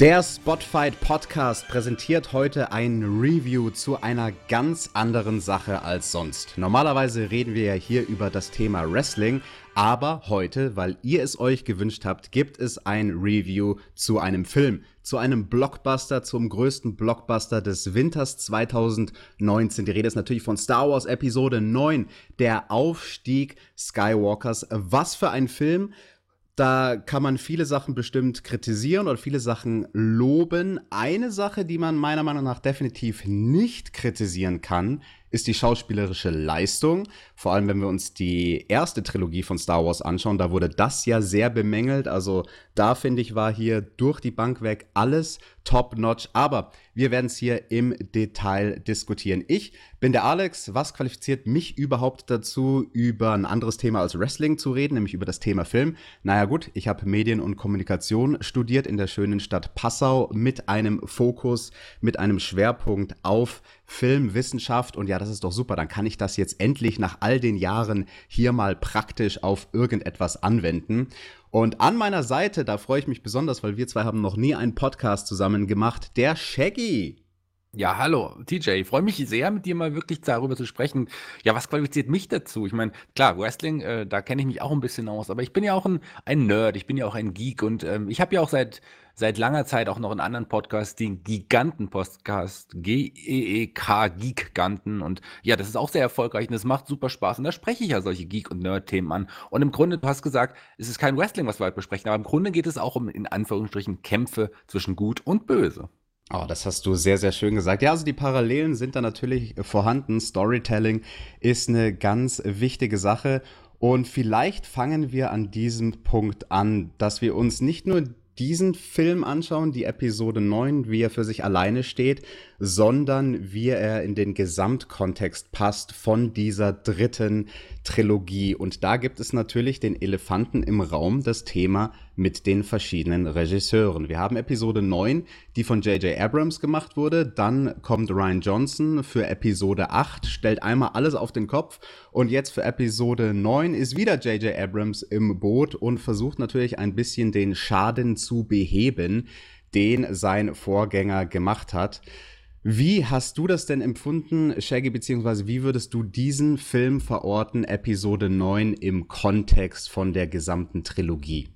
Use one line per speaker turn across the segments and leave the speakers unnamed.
Der Spotfight Podcast präsentiert heute ein Review zu einer ganz anderen Sache als sonst. Normalerweise reden wir ja hier über das Thema Wrestling, aber heute, weil ihr es euch gewünscht habt, gibt es ein Review zu einem Film, zu einem Blockbuster, zum größten Blockbuster des Winters 2019. Die Rede ist natürlich von Star Wars Episode 9, der Aufstieg Skywalkers. Was für ein Film! Da kann man viele Sachen bestimmt kritisieren oder viele Sachen loben. Eine Sache, die man meiner Meinung nach definitiv nicht kritisieren kann, ist die schauspielerische Leistung. Vor allem, wenn wir uns die erste Trilogie von Star Wars anschauen, da wurde das ja sehr bemängelt. Also da finde ich, war hier durch die Bank weg alles top-notch. Aber wir werden es hier im Detail diskutieren. Ich bin der Alex. Was qualifiziert mich überhaupt dazu, über ein anderes Thema als Wrestling zu reden, nämlich über das Thema Film? Naja gut, ich habe Medien und Kommunikation studiert in der schönen Stadt Passau mit einem Fokus, mit einem Schwerpunkt auf Filmwissenschaft. Und ja, das ist doch super. Dann kann ich das jetzt endlich nach all den Jahren hier mal praktisch auf irgendetwas anwenden. Und an meiner Seite, da freue ich mich besonders, weil wir zwei haben noch nie einen Podcast zusammen gemacht, der Shaggy.
Ja, hallo, TJ. Ich freue mich sehr, mit dir mal wirklich darüber zu sprechen. Ja, was qualifiziert mich dazu? Ich meine, klar, Wrestling, äh, da kenne ich mich auch ein bisschen aus, aber ich bin ja auch ein, ein Nerd, ich bin ja auch ein Geek und ähm, ich habe ja auch seit, seit langer Zeit auch noch einen anderen Podcast, den Giganten-Podcast, G-E-E-K, Geek-Ganten. Und ja, das ist auch sehr erfolgreich und das macht super Spaß. Und da spreche ich ja solche Geek- und Nerd-Themen an. Und im Grunde, du hast gesagt, es ist kein Wrestling, was wir heute besprechen, aber im Grunde geht es auch um, in Anführungsstrichen, Kämpfe zwischen Gut und Böse.
Oh, das hast du sehr, sehr schön gesagt. Ja, also die Parallelen sind da natürlich vorhanden. Storytelling ist eine ganz wichtige Sache. Und vielleicht fangen wir an diesem Punkt an, dass wir uns nicht nur diesen Film anschauen, die Episode 9, wie er für sich alleine steht, sondern wie er in den Gesamtkontext passt von dieser dritten Trilogie. Und da gibt es natürlich den Elefanten im Raum, das Thema mit den verschiedenen Regisseuren. Wir haben Episode 9, die von J.J. Abrams gemacht wurde. Dann kommt Ryan Johnson für Episode 8, stellt einmal alles auf den Kopf. Und jetzt für Episode 9 ist wieder J.J. Abrams im Boot und versucht natürlich ein bisschen den Schaden zu beheben, den sein Vorgänger gemacht hat. Wie hast du das denn empfunden, Shaggy, beziehungsweise wie würdest du diesen Film verorten, Episode 9, im Kontext von der gesamten Trilogie?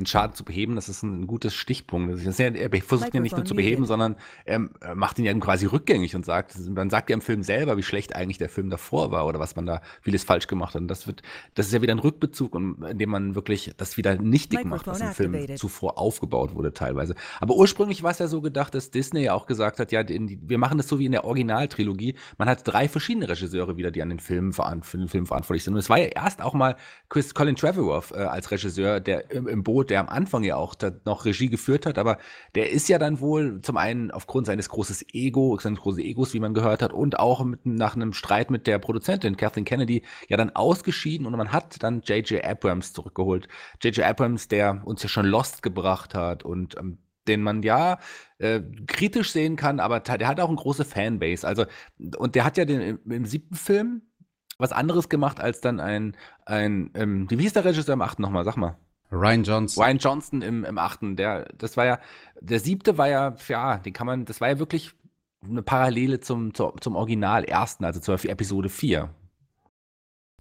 Den Schaden zu beheben, das ist ein gutes Stichpunkt. Das ist ja, er versucht ihn nicht nur zu beheben, sondern er macht ihn ja quasi rückgängig und sagt, man sagt ja im Film selber, wie schlecht eigentlich der Film davor war oder was man da vieles falsch gemacht hat. Und das wird, das ist ja wieder ein Rückbezug, in dem man wirklich das wieder nichtig macht, was im Film zuvor aufgebaut wurde teilweise. Aber ursprünglich war es ja so gedacht, dass Disney ja auch gesagt hat, ja, die, wir machen das so wie in der Originaltrilogie. Man hat drei verschiedene Regisseure wieder, die an den Film, für den Film verantwortlich sind. Und es war ja erst auch mal Chris Colin Trevorrow äh, als Regisseur, der im, im Boot der am Anfang ja auch noch Regie geführt hat, aber der ist ja dann wohl zum einen aufgrund seines großes Ego, seines großen Egos, wie man gehört hat, und auch mit, nach einem Streit mit der Produzentin Kathleen Kennedy ja dann ausgeschieden und man hat dann J.J. Abrams zurückgeholt. J.J. Abrams, der uns ja schon Lost gebracht hat und ähm, den man ja äh, kritisch sehen kann, aber der hat auch eine große Fanbase. Also, und der hat ja den, im, im siebten Film was anderes gemacht als dann ein, ein ähm, wie hieß der Regisseur im achten nochmal? Sag mal.
Ryan Johnson.
Ryan Johnson im, im achten, der, das war ja, der siebte war ja, ja, den kann man, das war ja wirklich eine Parallele zum, zum, zum Original ersten, also zur Episode 4.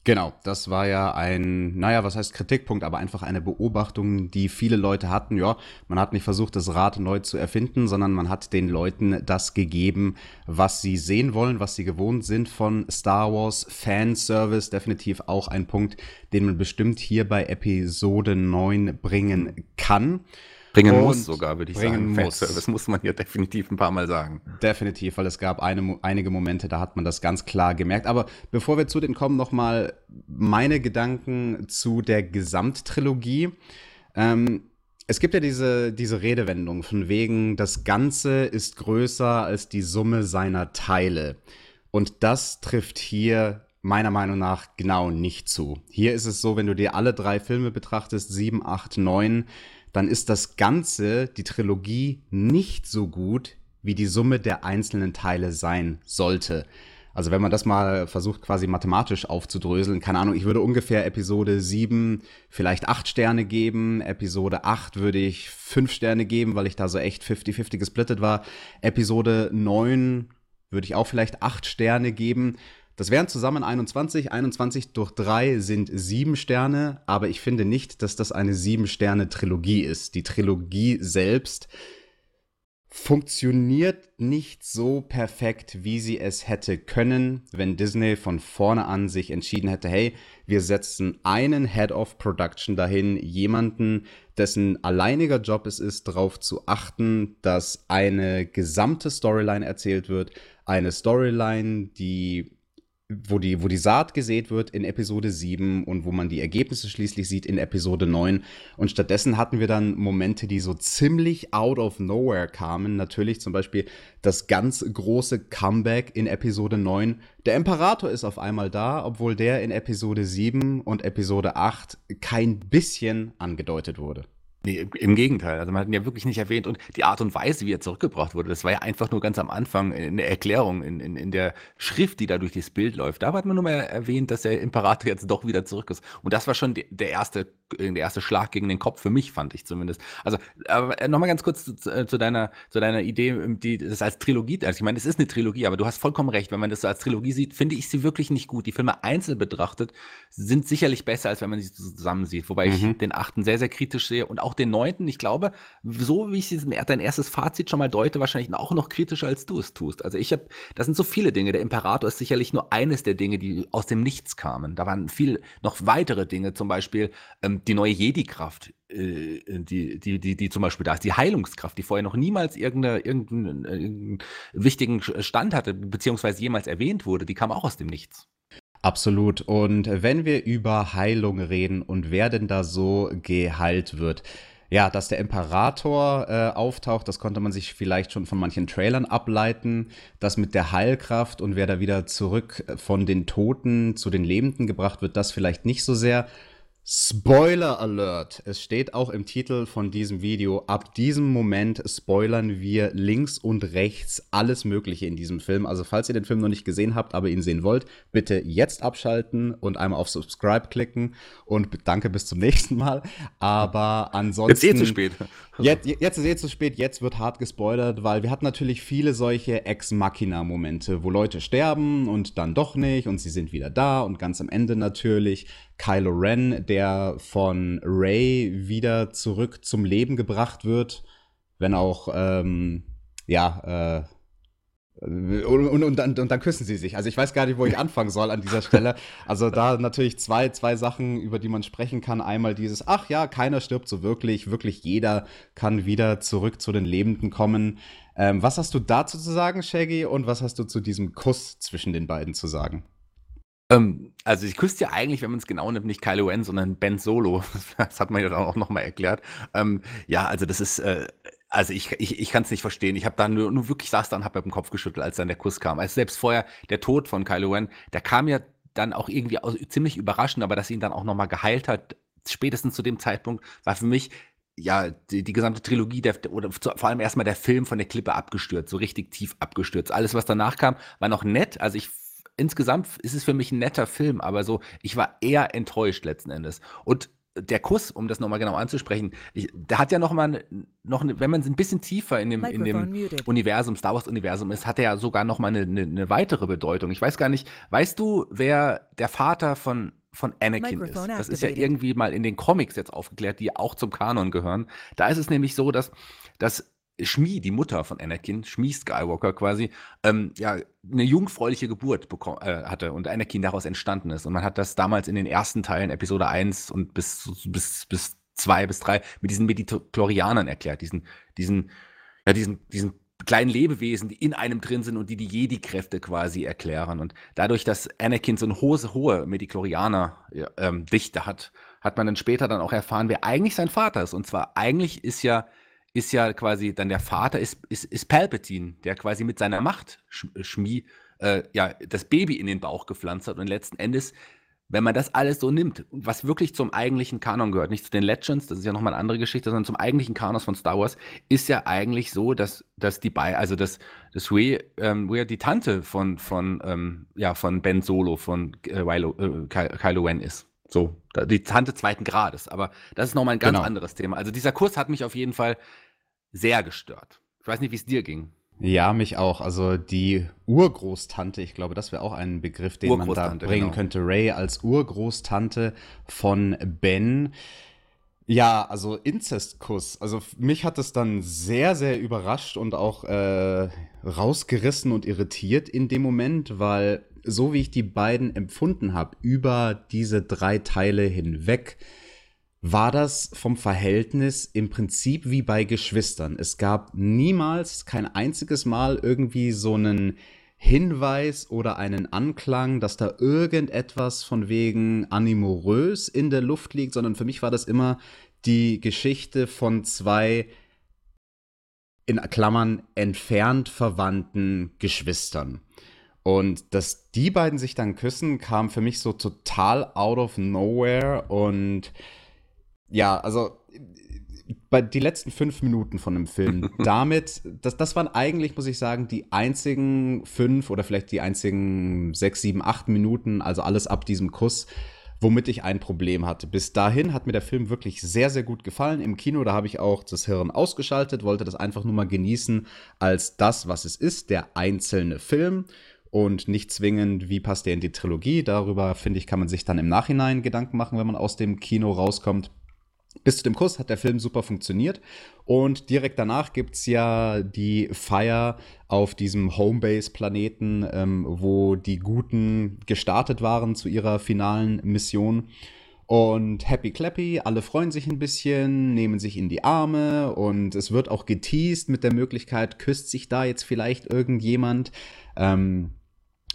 Genau, das war ja ein, naja, was heißt Kritikpunkt, aber einfach eine Beobachtung, die viele Leute hatten. Ja, man hat nicht versucht, das Rad neu zu erfinden, sondern man hat den Leuten das gegeben, was sie sehen wollen, was sie gewohnt sind von Star Wars. Fanservice, definitiv auch ein Punkt, den man bestimmt hier bei Episode 9 bringen kann.
Bringen muss sogar, würde ich sagen.
Muss.
Das muss man ja definitiv ein paar Mal sagen.
Definitiv, weil es gab eine, einige Momente, da hat man das ganz klar gemerkt. Aber bevor wir zu denen kommen, nochmal meine Gedanken zu der Gesamttrilogie. Ähm, es gibt ja diese, diese Redewendung von wegen, das Ganze ist größer als die Summe seiner Teile. Und das trifft hier meiner Meinung nach genau nicht zu. Hier ist es so, wenn du dir alle drei Filme betrachtest, 7, 8, 9, dann ist das Ganze, die Trilogie, nicht so gut, wie die Summe der einzelnen Teile sein sollte. Also wenn man das mal versucht quasi mathematisch aufzudröseln, keine Ahnung, ich würde ungefähr Episode 7 vielleicht 8 Sterne geben, Episode 8 würde ich 5 Sterne geben, weil ich da so echt 50-50 gesplittet war. Episode 9 würde ich auch vielleicht 8 Sterne geben. Das wären zusammen 21. 21 durch 3 sind 7 Sterne, aber ich finde nicht, dass das eine 7-Sterne-Trilogie ist. Die Trilogie selbst funktioniert nicht so perfekt, wie sie es hätte können, wenn Disney von vorne an sich entschieden hätte, hey, wir setzen einen Head of Production dahin, jemanden, dessen alleiniger Job es ist, darauf zu achten, dass eine gesamte Storyline erzählt wird, eine Storyline, die wo die, wo die Saat gesät wird in Episode 7 und wo man die Ergebnisse schließlich sieht in Episode 9. Und stattdessen hatten wir dann Momente, die so ziemlich out of nowhere kamen. Natürlich zum Beispiel das ganz große Comeback in Episode 9. Der Imperator ist auf einmal da, obwohl der in Episode 7 und Episode 8 kein bisschen angedeutet wurde.
Nee, im Gegenteil. Also man hat ihn ja wirklich nicht erwähnt. Und die Art und Weise, wie er zurückgebracht wurde, das war ja einfach nur ganz am Anfang in der Erklärung, in, in, in der Schrift, die da durch das Bild läuft. Da hat man nur mal erwähnt, dass der Imperator jetzt doch wieder zurück ist. Und das war schon der erste, der erste Schlag gegen den Kopf für mich, fand ich zumindest. Also äh, nochmal ganz kurz zu, äh, zu, deiner, zu deiner Idee, ähm, die das als Trilogie, also ich meine, es ist eine Trilogie, aber du hast vollkommen recht. Wenn man das so als Trilogie sieht, finde ich sie wirklich nicht gut. Die Filme einzeln betrachtet sind sicherlich besser, als wenn man sie zusammen sieht. Wobei mhm. ich den achten sehr, sehr kritisch sehe und auch auch den neunten. Ich glaube, so wie ich dein erstes Fazit schon mal deute, wahrscheinlich auch noch kritischer, als du es tust. Also ich habe, das sind so viele Dinge. Der Imperator ist sicherlich nur eines der Dinge, die aus dem Nichts kamen. Da waren viel noch weitere Dinge, zum Beispiel ähm, die neue Jedi-Kraft, äh, die, die, die, die zum Beispiel da ist, die Heilungskraft, die vorher noch niemals irgendeine, irgendeinen, irgendeinen wichtigen Stand hatte, beziehungsweise jemals erwähnt wurde, die kam auch aus dem Nichts.
Absolut. Und wenn wir über Heilung reden und wer denn da so geheilt wird, ja, dass der Imperator äh, auftaucht, das konnte man sich vielleicht schon von manchen Trailern ableiten. Das mit der Heilkraft und wer da wieder zurück von den Toten zu den Lebenden gebracht wird, das vielleicht nicht so sehr. Spoiler Alert! Es steht auch im Titel von diesem Video. Ab diesem Moment spoilern wir links und rechts alles Mögliche in diesem Film. Also, falls ihr den Film noch nicht gesehen habt, aber ihn sehen wollt, bitte jetzt abschalten und einmal auf Subscribe klicken. Und danke bis zum nächsten Mal. Aber ansonsten.
Jetzt eh zu spät.
Jetzt, jetzt ist eh zu spät. Jetzt wird hart gespoilert, weil wir hatten natürlich viele solche Ex-Machina-Momente, wo Leute sterben und dann doch nicht und sie sind wieder da und ganz am Ende natürlich Kylo Ren, der von Ray wieder zurück zum Leben gebracht wird, wenn auch, ähm, ja, äh, und, und, und, dann, und dann küssen sie sich. Also ich weiß gar nicht, wo ich anfangen soll an dieser Stelle. Also da natürlich zwei, zwei Sachen, über die man sprechen kann. Einmal dieses, ach ja, keiner stirbt so wirklich, wirklich jeder kann wieder zurück zu den Lebenden kommen. Ähm, was hast du dazu zu sagen, Shaggy? Und was hast du zu diesem Kuss zwischen den beiden zu sagen?
Ähm, also ich küsst ja eigentlich, wenn man es genau nimmt, nicht Kylo Ren, sondern Ben Solo. Das hat man ja dann auch nochmal erklärt. Ähm, ja, also das ist, äh, also ich, ich, ich kann es nicht verstehen. Ich habe da nur, nur wirklich saß da und habe mit dem Kopf geschüttelt, als dann der Kuss kam. Also selbst vorher der Tod von Kylo Ren, der kam ja dann auch irgendwie aus, ziemlich überraschend, aber dass ihn dann auch nochmal geheilt hat, spätestens zu dem Zeitpunkt, war für mich ja, die, die gesamte Trilogie der, oder vor allem erstmal der Film von der Klippe abgestürzt, so richtig tief abgestürzt. Alles, was danach kam, war noch nett. Also ich insgesamt ist es für mich ein netter Film, aber so, ich war eher enttäuscht letzten Endes. Und der Kuss, um das nochmal genau anzusprechen, ich, der hat ja nochmal, noch, wenn man ein bisschen tiefer in dem, in dem Universum, Star Wars-Universum ist, hat er ja sogar nochmal eine, eine, eine weitere Bedeutung. Ich weiß gar nicht, weißt du, wer der Vater von von Anakin ist. Das ist ja irgendwie mal in den Comics jetzt aufgeklärt, die auch zum Kanon gehören. Da ist es nämlich so, dass, dass Shmi, die Mutter von Anakin, Shmi Skywalker quasi, ähm, ja, eine jungfräuliche Geburt äh, hatte und Anakin daraus entstanden ist. Und man hat das damals in den ersten Teilen, Episode 1 und bis, bis, bis 2 bis 3, mit diesen Mediklorianern erklärt, diesen, diesen, ja, diesen, diesen kleinen Lebewesen, die in einem drin sind und die die Jedi-Kräfte quasi erklären. Und dadurch, dass Anakin so eine hohe, hohe Mediklorianer-Dichte ähm, hat, hat man dann später dann auch erfahren, wer eigentlich sein Vater ist. Und zwar eigentlich ist ja ist ja quasi dann der Vater, ist, ist, ist Palpatine, der quasi mit seiner Macht Schmi äh, ja, das Baby in den Bauch gepflanzt hat und letzten Endes wenn man das alles so nimmt, was wirklich zum eigentlichen Kanon gehört, nicht zu den Legends, das ist ja nochmal eine andere Geschichte, sondern zum eigentlichen Kanon von Star Wars, ist ja eigentlich so, dass, dass die bei, also dass, dass Rey, ähm, Rey die Tante von, von, ähm, ja, von Ben Solo, von äh, Kylo, äh, Kylo Ren ist. So, die Tante zweiten Grades. Aber das ist nochmal ein ganz genau. anderes Thema. Also dieser Kurs hat mich auf jeden Fall sehr gestört. Ich weiß nicht, wie es dir ging.
Ja, mich auch. Also die Urgroßtante, ich glaube, das wäre auch ein Begriff, den man da bringen genau. könnte. Ray als Urgroßtante von Ben. Ja, also Inzestkuss. Also mich hat es dann sehr, sehr überrascht und auch äh, rausgerissen und irritiert in dem Moment, weil so wie ich die beiden empfunden habe, über diese drei Teile hinweg, war das vom Verhältnis im Prinzip wie bei Geschwistern. Es gab niemals, kein einziges Mal irgendwie so einen Hinweis oder einen Anklang, dass da irgendetwas von wegen animorös in der Luft liegt, sondern für mich war das immer die Geschichte von zwei in Klammern entfernt verwandten Geschwistern. Und dass die beiden sich dann küssen, kam für mich so total out of nowhere und ja, also bei die letzten fünf Minuten von dem Film, damit, das, das waren eigentlich, muss ich sagen, die einzigen fünf oder vielleicht die einzigen sechs, sieben, acht Minuten, also alles ab diesem Kuss, womit ich ein Problem hatte. Bis dahin hat mir der Film wirklich sehr, sehr gut gefallen. Im Kino, da habe ich auch das Hirn ausgeschaltet, wollte das einfach nur mal genießen als das, was es ist, der einzelne Film und nicht zwingend, wie passt der in die Trilogie. Darüber, finde ich, kann man sich dann im Nachhinein Gedanken machen, wenn man aus dem Kino rauskommt. Bis zu dem Kuss hat der Film super funktioniert. Und direkt danach gibt es ja die Feier auf diesem Homebase-Planeten, ähm, wo die Guten gestartet waren zu ihrer finalen Mission. Und Happy Clappy, alle freuen sich ein bisschen, nehmen sich in die Arme und es wird auch geteased mit der Möglichkeit, küsst sich da jetzt vielleicht irgendjemand. Ähm,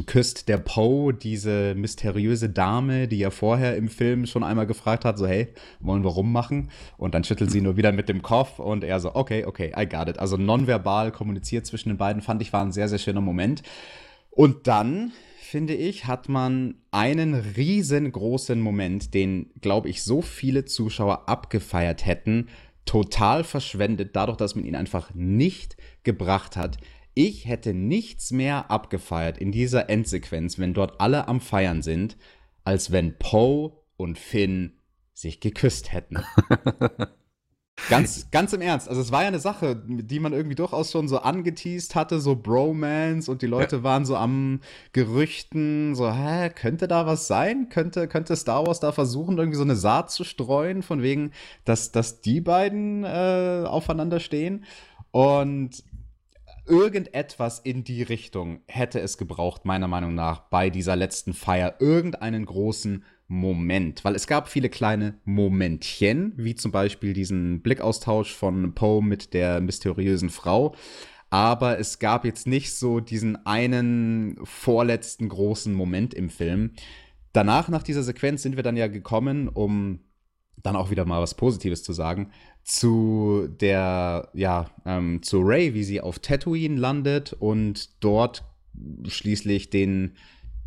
küsst der Poe diese mysteriöse Dame, die ja vorher im Film schon einmal gefragt hat, so hey, wollen wir rummachen? Und dann schüttelt sie nur wieder mit dem Kopf und er so, okay, okay, I got it. Also nonverbal kommuniziert zwischen den beiden, fand ich, war ein sehr, sehr schöner Moment. Und dann, finde ich, hat man einen riesengroßen Moment, den, glaube ich, so viele Zuschauer abgefeiert hätten, total verschwendet, dadurch, dass man ihn einfach nicht gebracht hat. Ich hätte nichts mehr abgefeiert in dieser Endsequenz, wenn dort alle am Feiern sind, als wenn Poe und Finn sich geküsst hätten. Ganz, ganz im Ernst. Also es war ja eine Sache, die man irgendwie durchaus schon so angeteased hatte, so Bromance und die Leute ja. waren so am Gerüchten, so, hä, könnte da was sein? Könnte, könnte Star Wars da versuchen, irgendwie so eine Saat zu streuen, von wegen, dass, dass die beiden äh, aufeinander stehen? Und irgendetwas in die Richtung hätte es gebraucht, meiner Meinung nach, bei dieser letzten Feier. Irgendeinen großen Moment. Weil es gab viele kleine Momentchen, wie zum Beispiel diesen Blickaustausch von Poe mit der mysteriösen Frau. Aber es gab jetzt nicht so diesen einen vorletzten großen Moment im Film. Danach, nach dieser Sequenz, sind wir dann ja gekommen, um dann auch wieder mal was Positives zu sagen, zu der, ja, ähm, zu Ray, wie sie auf Tatooine landet und dort schließlich den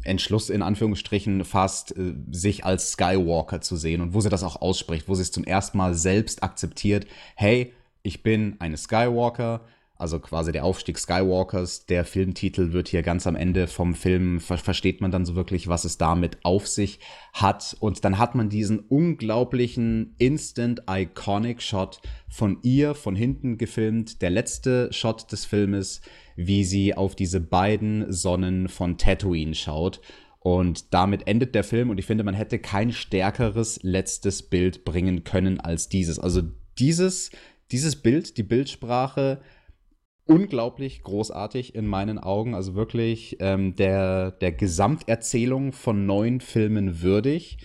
Entschluss in Anführungsstrichen fasst, äh, sich als Skywalker zu sehen und wo sie das auch ausspricht, wo sie es zum ersten Mal selbst akzeptiert, hey, ich bin eine Skywalker, also quasi der Aufstieg Skywalkers. Der Filmtitel wird hier ganz am Ende vom Film, ver versteht man dann so wirklich, was es damit auf sich hat. Und dann hat man diesen unglaublichen Instant Iconic Shot von ihr von hinten gefilmt. Der letzte Shot des Filmes, wie sie auf diese beiden Sonnen von Tatooine schaut. Und damit endet der Film und ich finde, man hätte kein stärkeres letztes Bild bringen können als dieses. Also dieses, dieses Bild, die Bildsprache, unglaublich großartig in meinen Augen. Also wirklich ähm, der, der Gesamterzählung von neun Filmen würdig.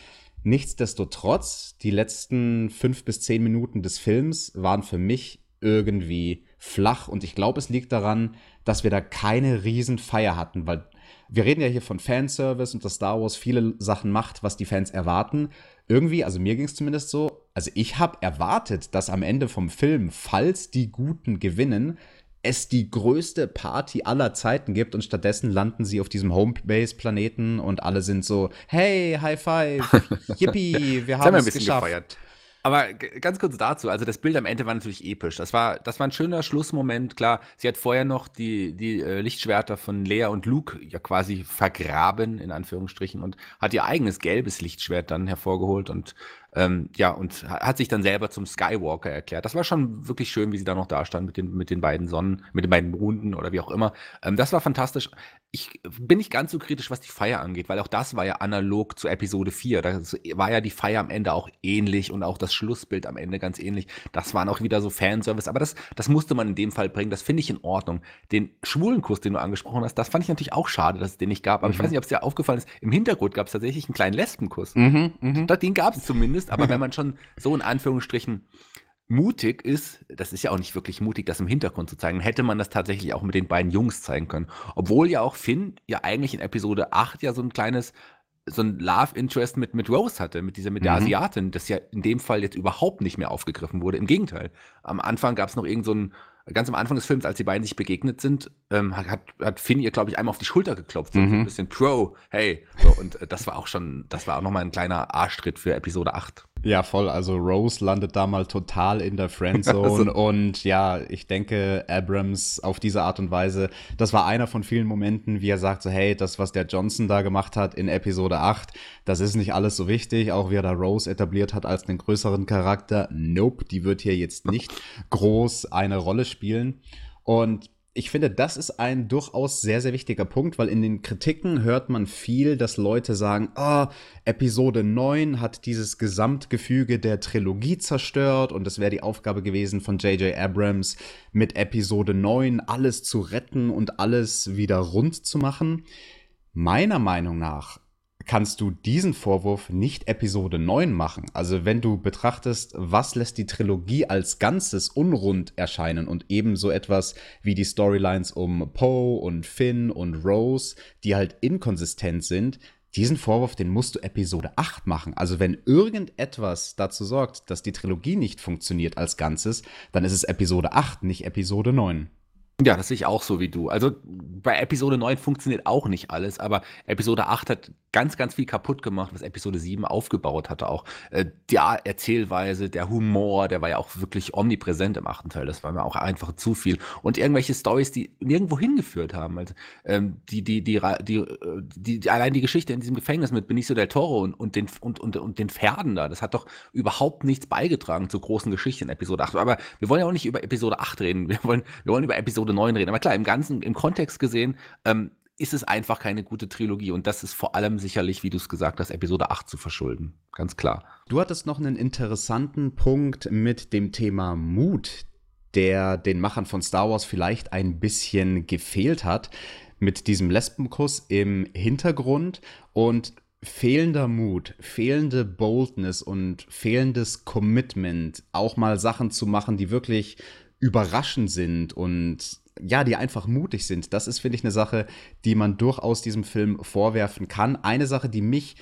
Nichtsdestotrotz, die letzten fünf bis zehn Minuten des Films waren für mich irgendwie flach. Und ich glaube, es liegt daran, dass wir da keine Riesenfeier hatten, weil wir reden ja hier von Fanservice und dass Star Wars viele Sachen macht, was die Fans erwarten. Irgendwie, also mir ging es zumindest so, also ich habe erwartet, dass am Ende vom Film, falls die Guten gewinnen, es die größte Party aller Zeiten gibt und stattdessen landen sie auf diesem Homebase-Planeten und alle sind so, hey, High Five, Yippie, wir haben es geschafft. Gefeiert.
Aber ganz kurz dazu, also das Bild am Ende war natürlich episch. Das war, das war ein schöner Schlussmoment. Klar, sie hat vorher noch die, die äh, Lichtschwerter von Lea und Luke ja quasi vergraben, in Anführungsstrichen, und hat ihr eigenes gelbes Lichtschwert dann hervorgeholt und ähm, ja, und hat sich dann selber zum Skywalker erklärt. Das war schon wirklich schön, wie sie da noch da stand mit den, mit den beiden Sonnen, mit den beiden Monden oder wie auch immer. Ähm, das war fantastisch. Ich bin nicht ganz so kritisch, was die Feier angeht, weil auch das war ja analog zu Episode 4. Da war ja die Feier am Ende auch ähnlich und auch das Schlussbild am Ende ganz ähnlich. Das waren auch wieder so Fanservice, aber das, das musste man in dem Fall bringen. Das finde ich in Ordnung. Den schwulen Kuss, den du angesprochen hast, das fand ich natürlich auch schade, dass es den nicht gab. Aber mhm. ich weiß nicht, ob es dir aufgefallen ist. Im Hintergrund gab es tatsächlich einen kleinen Lesbenkuss. Mhm, mh. Den gab es zumindest ist, aber wenn man schon so in Anführungsstrichen mutig ist, das ist ja auch nicht wirklich mutig, das im Hintergrund zu zeigen, hätte man das tatsächlich auch mit den beiden Jungs zeigen können. Obwohl ja auch Finn ja eigentlich in Episode 8 ja so ein kleines so ein Love Interest mit, mit Rose hatte, mit dieser, mit der mhm. Asiatin, das ja in dem Fall jetzt überhaupt nicht mehr aufgegriffen wurde. Im Gegenteil. Am Anfang gab es noch irgend so ganz am Anfang des Films, als die beiden sich begegnet sind, ähm, hat, hat Finn ihr, glaube ich, einmal auf die Schulter geklopft. Mhm. So ein bisschen Pro, hey. So, und äh, das war auch schon, das war auch nochmal ein kleiner Arschtritt für Episode 8.
Ja, voll. Also Rose landet da mal total in der Friendzone. also. Und ja, ich denke, Abrams auf diese Art und Weise, das war einer von vielen Momenten, wie er sagt so, hey, das, was der Johnson da gemacht hat in Episode 8, das ist nicht alles so wichtig. Auch wie er da Rose etabliert hat als den größeren Charakter. Nope, die wird hier jetzt nicht groß eine Rolle spielen. Und ich finde, das ist ein durchaus sehr, sehr wichtiger Punkt, weil in den Kritiken hört man viel, dass Leute sagen, ah, Episode 9 hat dieses Gesamtgefüge der Trilogie zerstört und es wäre die Aufgabe gewesen von J.J. Abrams, mit Episode 9 alles zu retten und alles wieder rund zu machen. Meiner Meinung nach kannst du diesen Vorwurf nicht Episode 9 machen. Also wenn du betrachtest, was lässt die Trilogie als Ganzes unrund erscheinen und ebenso etwas wie die Storylines um Poe und Finn und Rose, die halt inkonsistent sind, diesen Vorwurf, den musst du Episode 8 machen. Also wenn irgendetwas dazu sorgt, dass die Trilogie nicht funktioniert als Ganzes, dann ist es Episode 8, nicht Episode 9.
Ja, das sehe ich auch so wie du. Also bei Episode 9 funktioniert auch nicht alles, aber Episode 8 hat ganz, ganz viel kaputt gemacht, was Episode 7 aufgebaut hatte auch. Äh, die Erzählweise, der Humor, der war ja auch wirklich omnipräsent im achten Teil. Das war mir auch einfach zu viel. Und irgendwelche Stories, die nirgendwo hingeführt haben. Also, ähm, die, die, die, die, die, die, allein die Geschichte in diesem Gefängnis mit Benicio del Toro und, und, den, und, und, und den Pferden da, das hat doch überhaupt nichts beigetragen zur großen Geschichte in Episode 8. Aber wir wollen ja auch nicht über Episode 8 reden. Wir wollen, wir wollen über Episode Episode 9 reden. Aber klar, im Ganzen, im Kontext gesehen, ähm, ist es einfach keine gute Trilogie. Und das ist vor allem sicherlich, wie du es gesagt hast, Episode 8 zu verschulden. Ganz klar.
Du hattest noch einen interessanten Punkt mit dem Thema Mut, der den Machern von Star Wars vielleicht ein bisschen gefehlt hat. Mit diesem Lesbenkuss im Hintergrund und fehlender Mut, fehlende Boldness und fehlendes Commitment, auch mal Sachen zu machen, die wirklich überraschend sind und ja, die einfach mutig sind. Das ist, finde ich, eine Sache, die man durchaus diesem Film vorwerfen kann. Eine Sache, die mich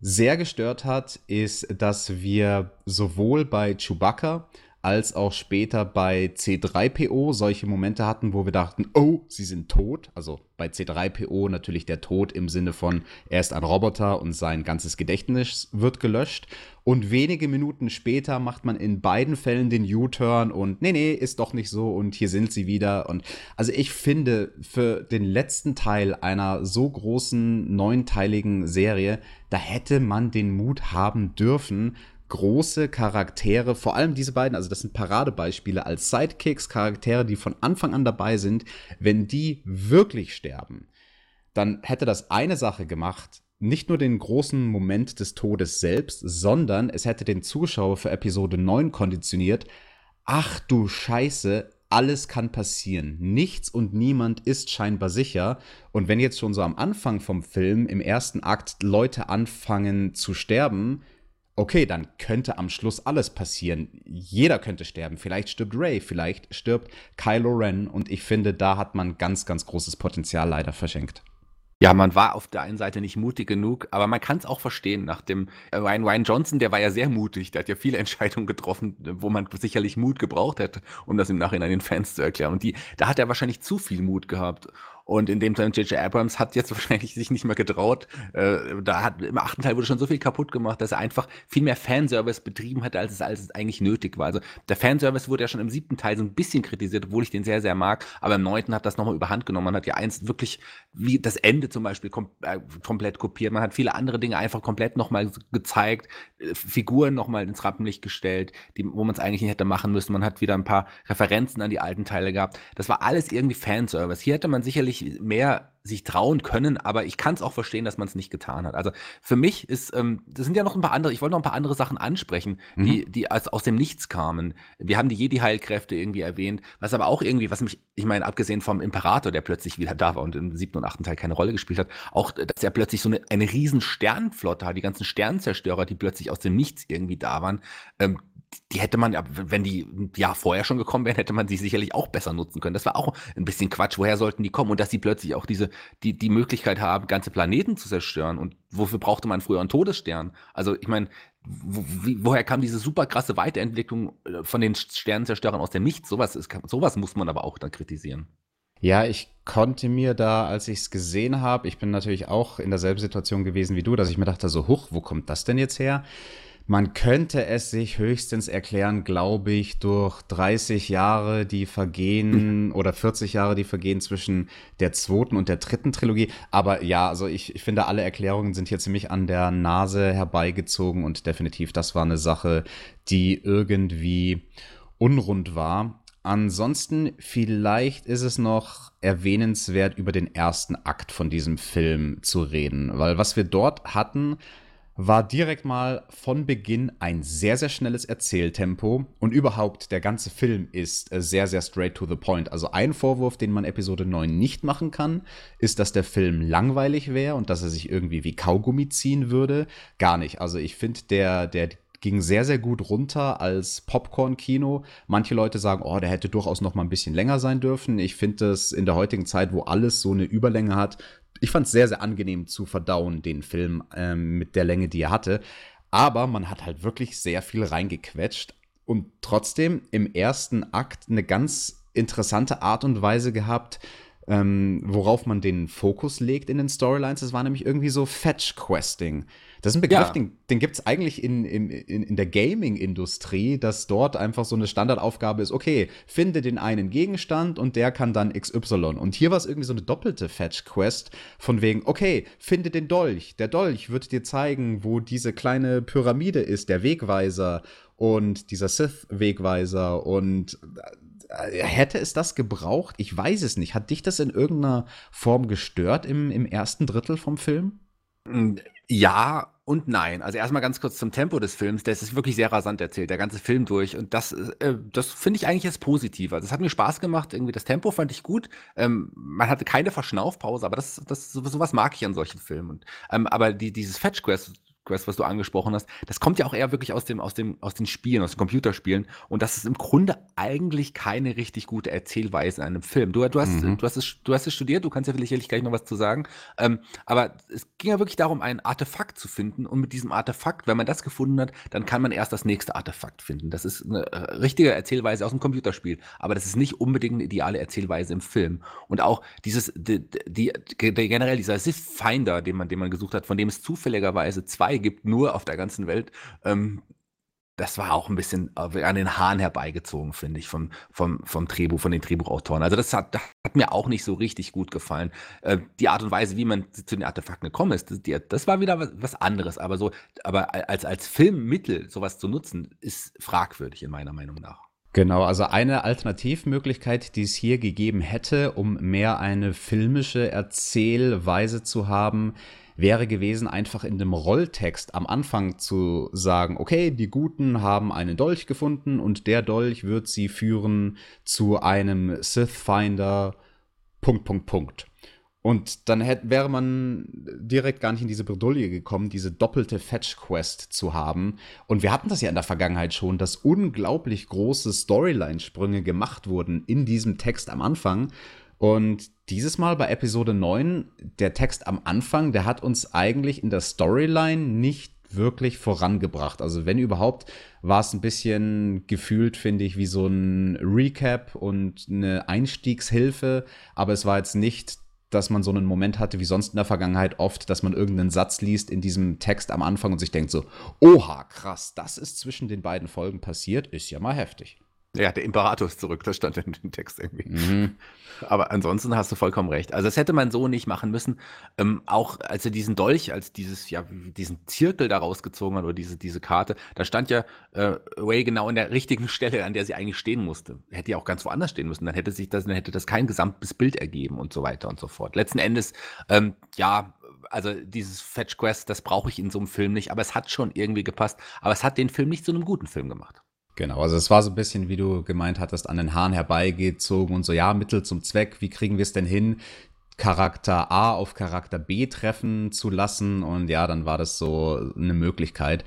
sehr gestört hat, ist, dass wir sowohl bei Chewbacca als auch später bei C3PO solche Momente hatten, wo wir dachten, oh, sie sind tot. Also bei C3PO natürlich der Tod im Sinne von, er ist ein Roboter und sein ganzes Gedächtnis wird gelöscht. Und wenige Minuten später macht man in beiden Fällen den U-Turn und nee, nee, ist doch nicht so und hier sind sie wieder. Und also ich finde, für den letzten Teil einer so großen neunteiligen Serie, da hätte man den Mut haben dürfen, große Charaktere, vor allem diese beiden, also das sind Paradebeispiele als Sidekicks, Charaktere, die von Anfang an dabei sind, wenn die wirklich sterben, dann hätte das eine Sache gemacht, nicht nur den großen Moment des Todes selbst, sondern es hätte den Zuschauer für Episode 9 konditioniert, ach du Scheiße, alles kann passieren. Nichts und niemand ist scheinbar sicher. Und wenn jetzt schon so am Anfang vom Film, im ersten Akt, Leute anfangen zu sterben, okay, dann könnte am Schluss alles passieren. Jeder könnte sterben. Vielleicht stirbt Ray, vielleicht stirbt Kylo Ren. Und ich finde, da hat man ganz, ganz großes Potenzial leider verschenkt.
Ja, man war auf der einen Seite nicht mutig genug, aber man kann es auch verstehen. Nach dem äh, Ryan, Ryan Johnson, der war ja sehr mutig, der hat ja viele Entscheidungen getroffen, wo man sicherlich Mut gebraucht hätte, um das im Nachhinein den Fans zu erklären. Und die, da hat er wahrscheinlich zu viel Mut gehabt. Und in dem Teil J.J. Abrams hat jetzt wahrscheinlich sich nicht mehr getraut. Äh, da hat im achten Teil wurde schon so viel kaputt gemacht, dass er einfach viel mehr Fanservice betrieben hat, als es, als es eigentlich nötig war. Also der Fanservice wurde ja schon im siebten Teil so ein bisschen kritisiert, obwohl ich den sehr, sehr mag. Aber im neunten hat das nochmal überhand genommen. Man hat ja eins wirklich, wie das Ende zum Beispiel, kom äh, komplett kopiert. Man hat viele andere Dinge einfach komplett nochmal gezeigt, äh, Figuren nochmal ins Rampenlicht gestellt, die, wo man es eigentlich nicht hätte machen müssen. Man hat wieder ein paar Referenzen an die alten Teile gehabt. Das war alles irgendwie Fanservice. Hier hätte man sicherlich sicherlich mehr sich trauen können, aber ich kann es auch verstehen, dass man es nicht getan hat. Also für mich ist, ähm, das sind ja noch ein paar andere, ich wollte noch ein paar andere Sachen ansprechen, mhm. die, die als aus dem Nichts kamen. Wir haben die Jedi-Heilkräfte irgendwie erwähnt, was aber auch irgendwie, was mich, ich meine, abgesehen vom Imperator, der plötzlich wieder da war und im siebten und achten Teil keine Rolle gespielt hat, auch, dass er plötzlich so eine, eine riesen Sternflotte hat, die ganzen Sternzerstörer, die plötzlich aus dem Nichts irgendwie da waren, ähm, die hätte man, wenn die ein Jahr vorher schon gekommen wären, hätte man sie sicherlich auch besser nutzen können. Das war auch ein bisschen Quatsch. Woher sollten die kommen? Und dass sie plötzlich auch diese, die, die Möglichkeit haben, ganze Planeten zu zerstören. Und wofür brauchte man früher einen Todesstern? Also, ich meine, wo, woher kam diese super krasse Weiterentwicklung äh, von den Sternenzerstörern aus dem Nichts? Sowas, ist, sowas muss man aber auch dann kritisieren.
Ja, ich konnte mir da, als ich es gesehen habe, ich bin natürlich auch in derselben Situation gewesen wie du, dass ich mir dachte, so, huch, wo kommt das denn jetzt her? Man könnte es sich höchstens erklären, glaube ich, durch 30 Jahre, die vergehen oder 40 Jahre, die vergehen zwischen der zweiten und der dritten Trilogie. Aber ja, also ich, ich finde, alle Erklärungen sind hier ziemlich an der Nase herbeigezogen und definitiv, das war eine Sache, die irgendwie unrund war. Ansonsten vielleicht ist es noch erwähnenswert, über den ersten Akt von diesem Film zu reden, weil was wir dort hatten, war direkt mal von Beginn ein sehr, sehr schnelles Erzähltempo und überhaupt der ganze Film ist äh, sehr, sehr straight to the point. Also ein Vorwurf, den man Episode 9 nicht machen kann, ist, dass der Film langweilig wäre und dass er sich irgendwie wie Kaugummi ziehen würde. Gar nicht. Also ich finde, der, der ging sehr, sehr gut runter als Popcorn-Kino. Manche Leute sagen, oh, der hätte durchaus noch mal ein bisschen länger sein dürfen. Ich finde es in der heutigen Zeit, wo alles so eine Überlänge hat, ich fand es sehr, sehr angenehm zu verdauen, den Film ähm, mit der Länge, die er hatte. Aber man hat halt wirklich sehr viel reingequetscht und trotzdem im ersten Akt eine ganz interessante Art und Weise gehabt, ähm, worauf man den Fokus legt in den Storylines. Es war nämlich irgendwie so Fetch-Questing. Das ist ein Begriff, ja. den, den gibt es eigentlich in, in, in der Gaming-Industrie, dass dort einfach so eine Standardaufgabe ist, okay, finde den einen Gegenstand und der kann dann XY. Und hier war es irgendwie so eine doppelte Fetch-Quest von wegen, okay, finde den Dolch. Der Dolch wird dir zeigen, wo diese kleine Pyramide ist, der Wegweiser und dieser Sith-Wegweiser und äh, hätte es das gebraucht? Ich weiß es nicht. Hat dich das in irgendeiner Form gestört im, im ersten Drittel vom Film?
Hm, ja und nein. Also erstmal ganz kurz zum Tempo des Films. Der ist wirklich sehr rasant erzählt, der ganze Film durch. Und das, äh, das finde ich eigentlich jetzt positiv. Also es hat mir Spaß gemacht. Irgendwie das Tempo fand ich gut. Ähm, man hatte keine Verschnaufpause, aber das, das, sowas mag ich an solchen Filmen. Und, ähm, aber die, dieses Fetch Quest, Quest, was du angesprochen hast, das kommt ja auch eher wirklich aus, dem, aus, dem, aus den Spielen, aus den Computerspielen. Und das ist im Grunde eigentlich keine richtig gute Erzählweise in einem Film. Du, du, hast, mhm. du, hast, es, du hast es studiert, du kannst ja vielleicht gleich noch was zu sagen. Ähm, aber es ging ja wirklich darum, ein Artefakt zu finden. Und mit diesem Artefakt, wenn man das gefunden hat, dann kann man erst das nächste Artefakt finden. Das ist eine äh, richtige Erzählweise aus dem Computerspiel. Aber das ist nicht unbedingt eine ideale Erzählweise im Film. Und auch dieses, die, die, die generell dieser Sith-Finder, den man, den man gesucht hat, von dem es zufälligerweise zwei gibt, nur auf der ganzen Welt. Ähm, das war auch ein bisschen äh, an den Haaren herbeigezogen, finde ich, vom, vom, vom Drehbuch, von den Drehbuchautoren. Also das hat, das hat mir auch nicht so richtig gut gefallen. Äh, die Art und Weise, wie man zu den Artefakten gekommen ist, das, die, das war wieder was, was, anderes. Aber so, aber als, als Filmmittel sowas zu nutzen, ist fragwürdig in meiner Meinung nach.
Genau, also eine Alternativmöglichkeit, die es hier gegeben hätte, um mehr eine filmische Erzählweise zu haben, wäre gewesen, einfach in dem Rolltext am Anfang zu sagen, okay, die Guten haben einen Dolch gefunden und der Dolch wird sie führen zu einem Sith-Finder, Punkt, Punkt, Punkt. Und dann hätte, wäre man direkt gar nicht in diese Bredouille gekommen, diese doppelte Fetch-Quest zu haben. Und wir hatten das ja in der Vergangenheit schon, dass unglaublich große Storyline-Sprünge gemacht wurden in diesem Text am Anfang. Und dieses Mal bei Episode 9, der Text am Anfang, der hat uns eigentlich in der Storyline nicht wirklich vorangebracht. Also wenn überhaupt, war es ein bisschen gefühlt, finde ich, wie so ein Recap und eine Einstiegshilfe, aber es war jetzt nicht dass man so einen Moment hatte, wie sonst in der Vergangenheit oft, dass man irgendeinen Satz liest in diesem Text am Anfang und sich denkt so, oha, krass, das ist zwischen den beiden Folgen passiert, ist ja mal heftig.
Ja, der Imperator ist zurück, das stand in dem Text irgendwie. Mhm. Aber ansonsten hast du vollkommen recht. Also das hätte man so nicht machen müssen. Ähm, auch als er diesen Dolch, als dieses, ja, diesen Zirkel da rausgezogen hat oder diese, diese Karte, da stand ja äh, Ray genau an der richtigen Stelle, an der sie eigentlich stehen musste. Hätte ja auch ganz woanders stehen müssen. Dann hätte sich das, dann hätte das kein gesamtes Bild ergeben und so weiter und so fort. Letzten Endes, ähm, ja, also dieses Fetch Quest, das brauche ich in so einem Film nicht, aber es hat schon irgendwie gepasst. Aber es hat den Film nicht zu einem guten Film gemacht.
Genau, also es war so ein bisschen, wie du gemeint hattest, an den Haaren herbeigezogen und so, ja, Mittel zum Zweck, wie kriegen wir es denn hin, Charakter A auf Charakter B treffen zu lassen und ja, dann war das so eine Möglichkeit.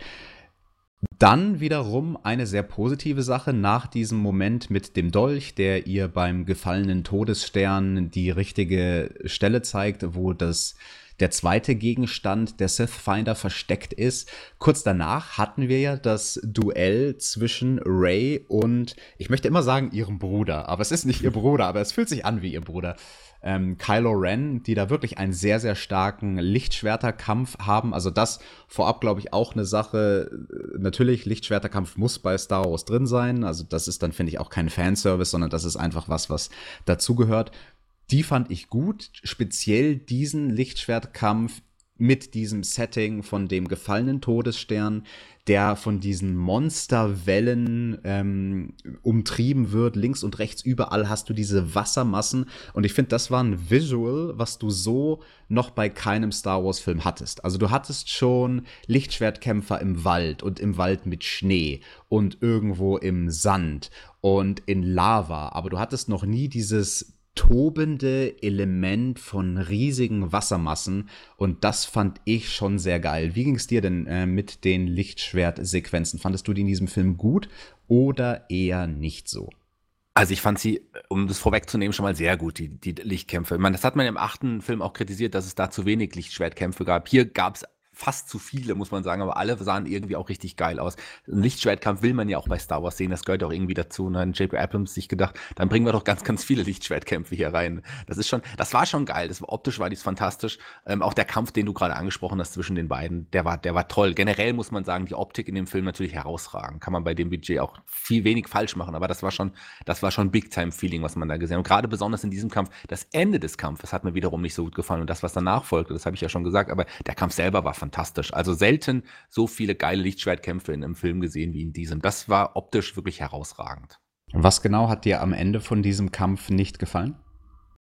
Dann wiederum eine sehr positive Sache nach diesem Moment mit dem Dolch, der ihr beim gefallenen Todesstern die richtige Stelle zeigt, wo das der zweite Gegenstand der Sith Finder versteckt ist. Kurz danach hatten wir ja das Duell zwischen Ray und, ich möchte immer sagen, ihrem Bruder, aber es ist nicht ihr Bruder, aber es fühlt sich an wie ihr Bruder. Ähm, Kylo Ren, die da wirklich einen sehr, sehr starken Lichtschwerterkampf haben. Also das vorab, glaube ich, auch eine Sache. Natürlich, Lichtschwerterkampf muss bei Star Wars drin sein. Also das ist dann, finde ich, auch kein Fanservice, sondern das ist einfach was, was dazugehört die fand ich gut. Speziell diesen Lichtschwertkampf mit diesem Setting von dem gefallenen Todesstern, der von diesen Monsterwellen ähm, umtrieben wird. Links und rechts überall hast du diese Wassermassen. Und ich finde, das war ein Visual, was du so noch bei keinem Star Wars-Film hattest. Also du hattest schon Lichtschwertkämpfer im Wald und im Wald mit Schnee und irgendwo im Sand und in Lava. Aber du hattest noch nie dieses tobende Element von riesigen Wassermassen und das fand ich schon sehr geil. Wie ging es dir denn äh, mit den Lichtschwertsequenzen? Fandest du die in diesem Film gut oder eher nicht so?
Also ich fand sie, um das vorwegzunehmen, schon mal sehr gut, die, die Lichtkämpfe. Ich meine, das hat man im achten Film auch kritisiert, dass es da zu wenig Lichtschwertkämpfe gab. Hier gab es fast zu viele, muss man sagen, aber alle sahen irgendwie auch richtig geil aus. Ein Lichtschwertkampf will man ja auch bei Star Wars sehen, das gehört auch irgendwie dazu. Und dann J.P. Abrams sich gedacht, dann bringen wir doch ganz, ganz viele Lichtschwertkämpfe hier rein. Das ist schon, das war schon geil. Das war, optisch war dies fantastisch. Ähm, auch der Kampf, den du gerade angesprochen hast zwischen den beiden, der war, der war toll. Generell muss man sagen, die Optik in dem Film natürlich herausragend. Kann man bei dem Budget auch viel wenig falsch machen, aber das war schon, das war schon Big-Time-Feeling, was man da gesehen hat. Und gerade besonders in diesem Kampf, das Ende des Kampfes hat mir wiederum nicht so gut gefallen und das, was danach folgte, das habe ich ja schon gesagt, aber der Kampf selber war fantastisch. Also selbst selten so viele geile Lichtschwertkämpfe in einem Film gesehen wie in diesem. Das war optisch wirklich herausragend.
Was genau hat dir am Ende von diesem Kampf nicht gefallen?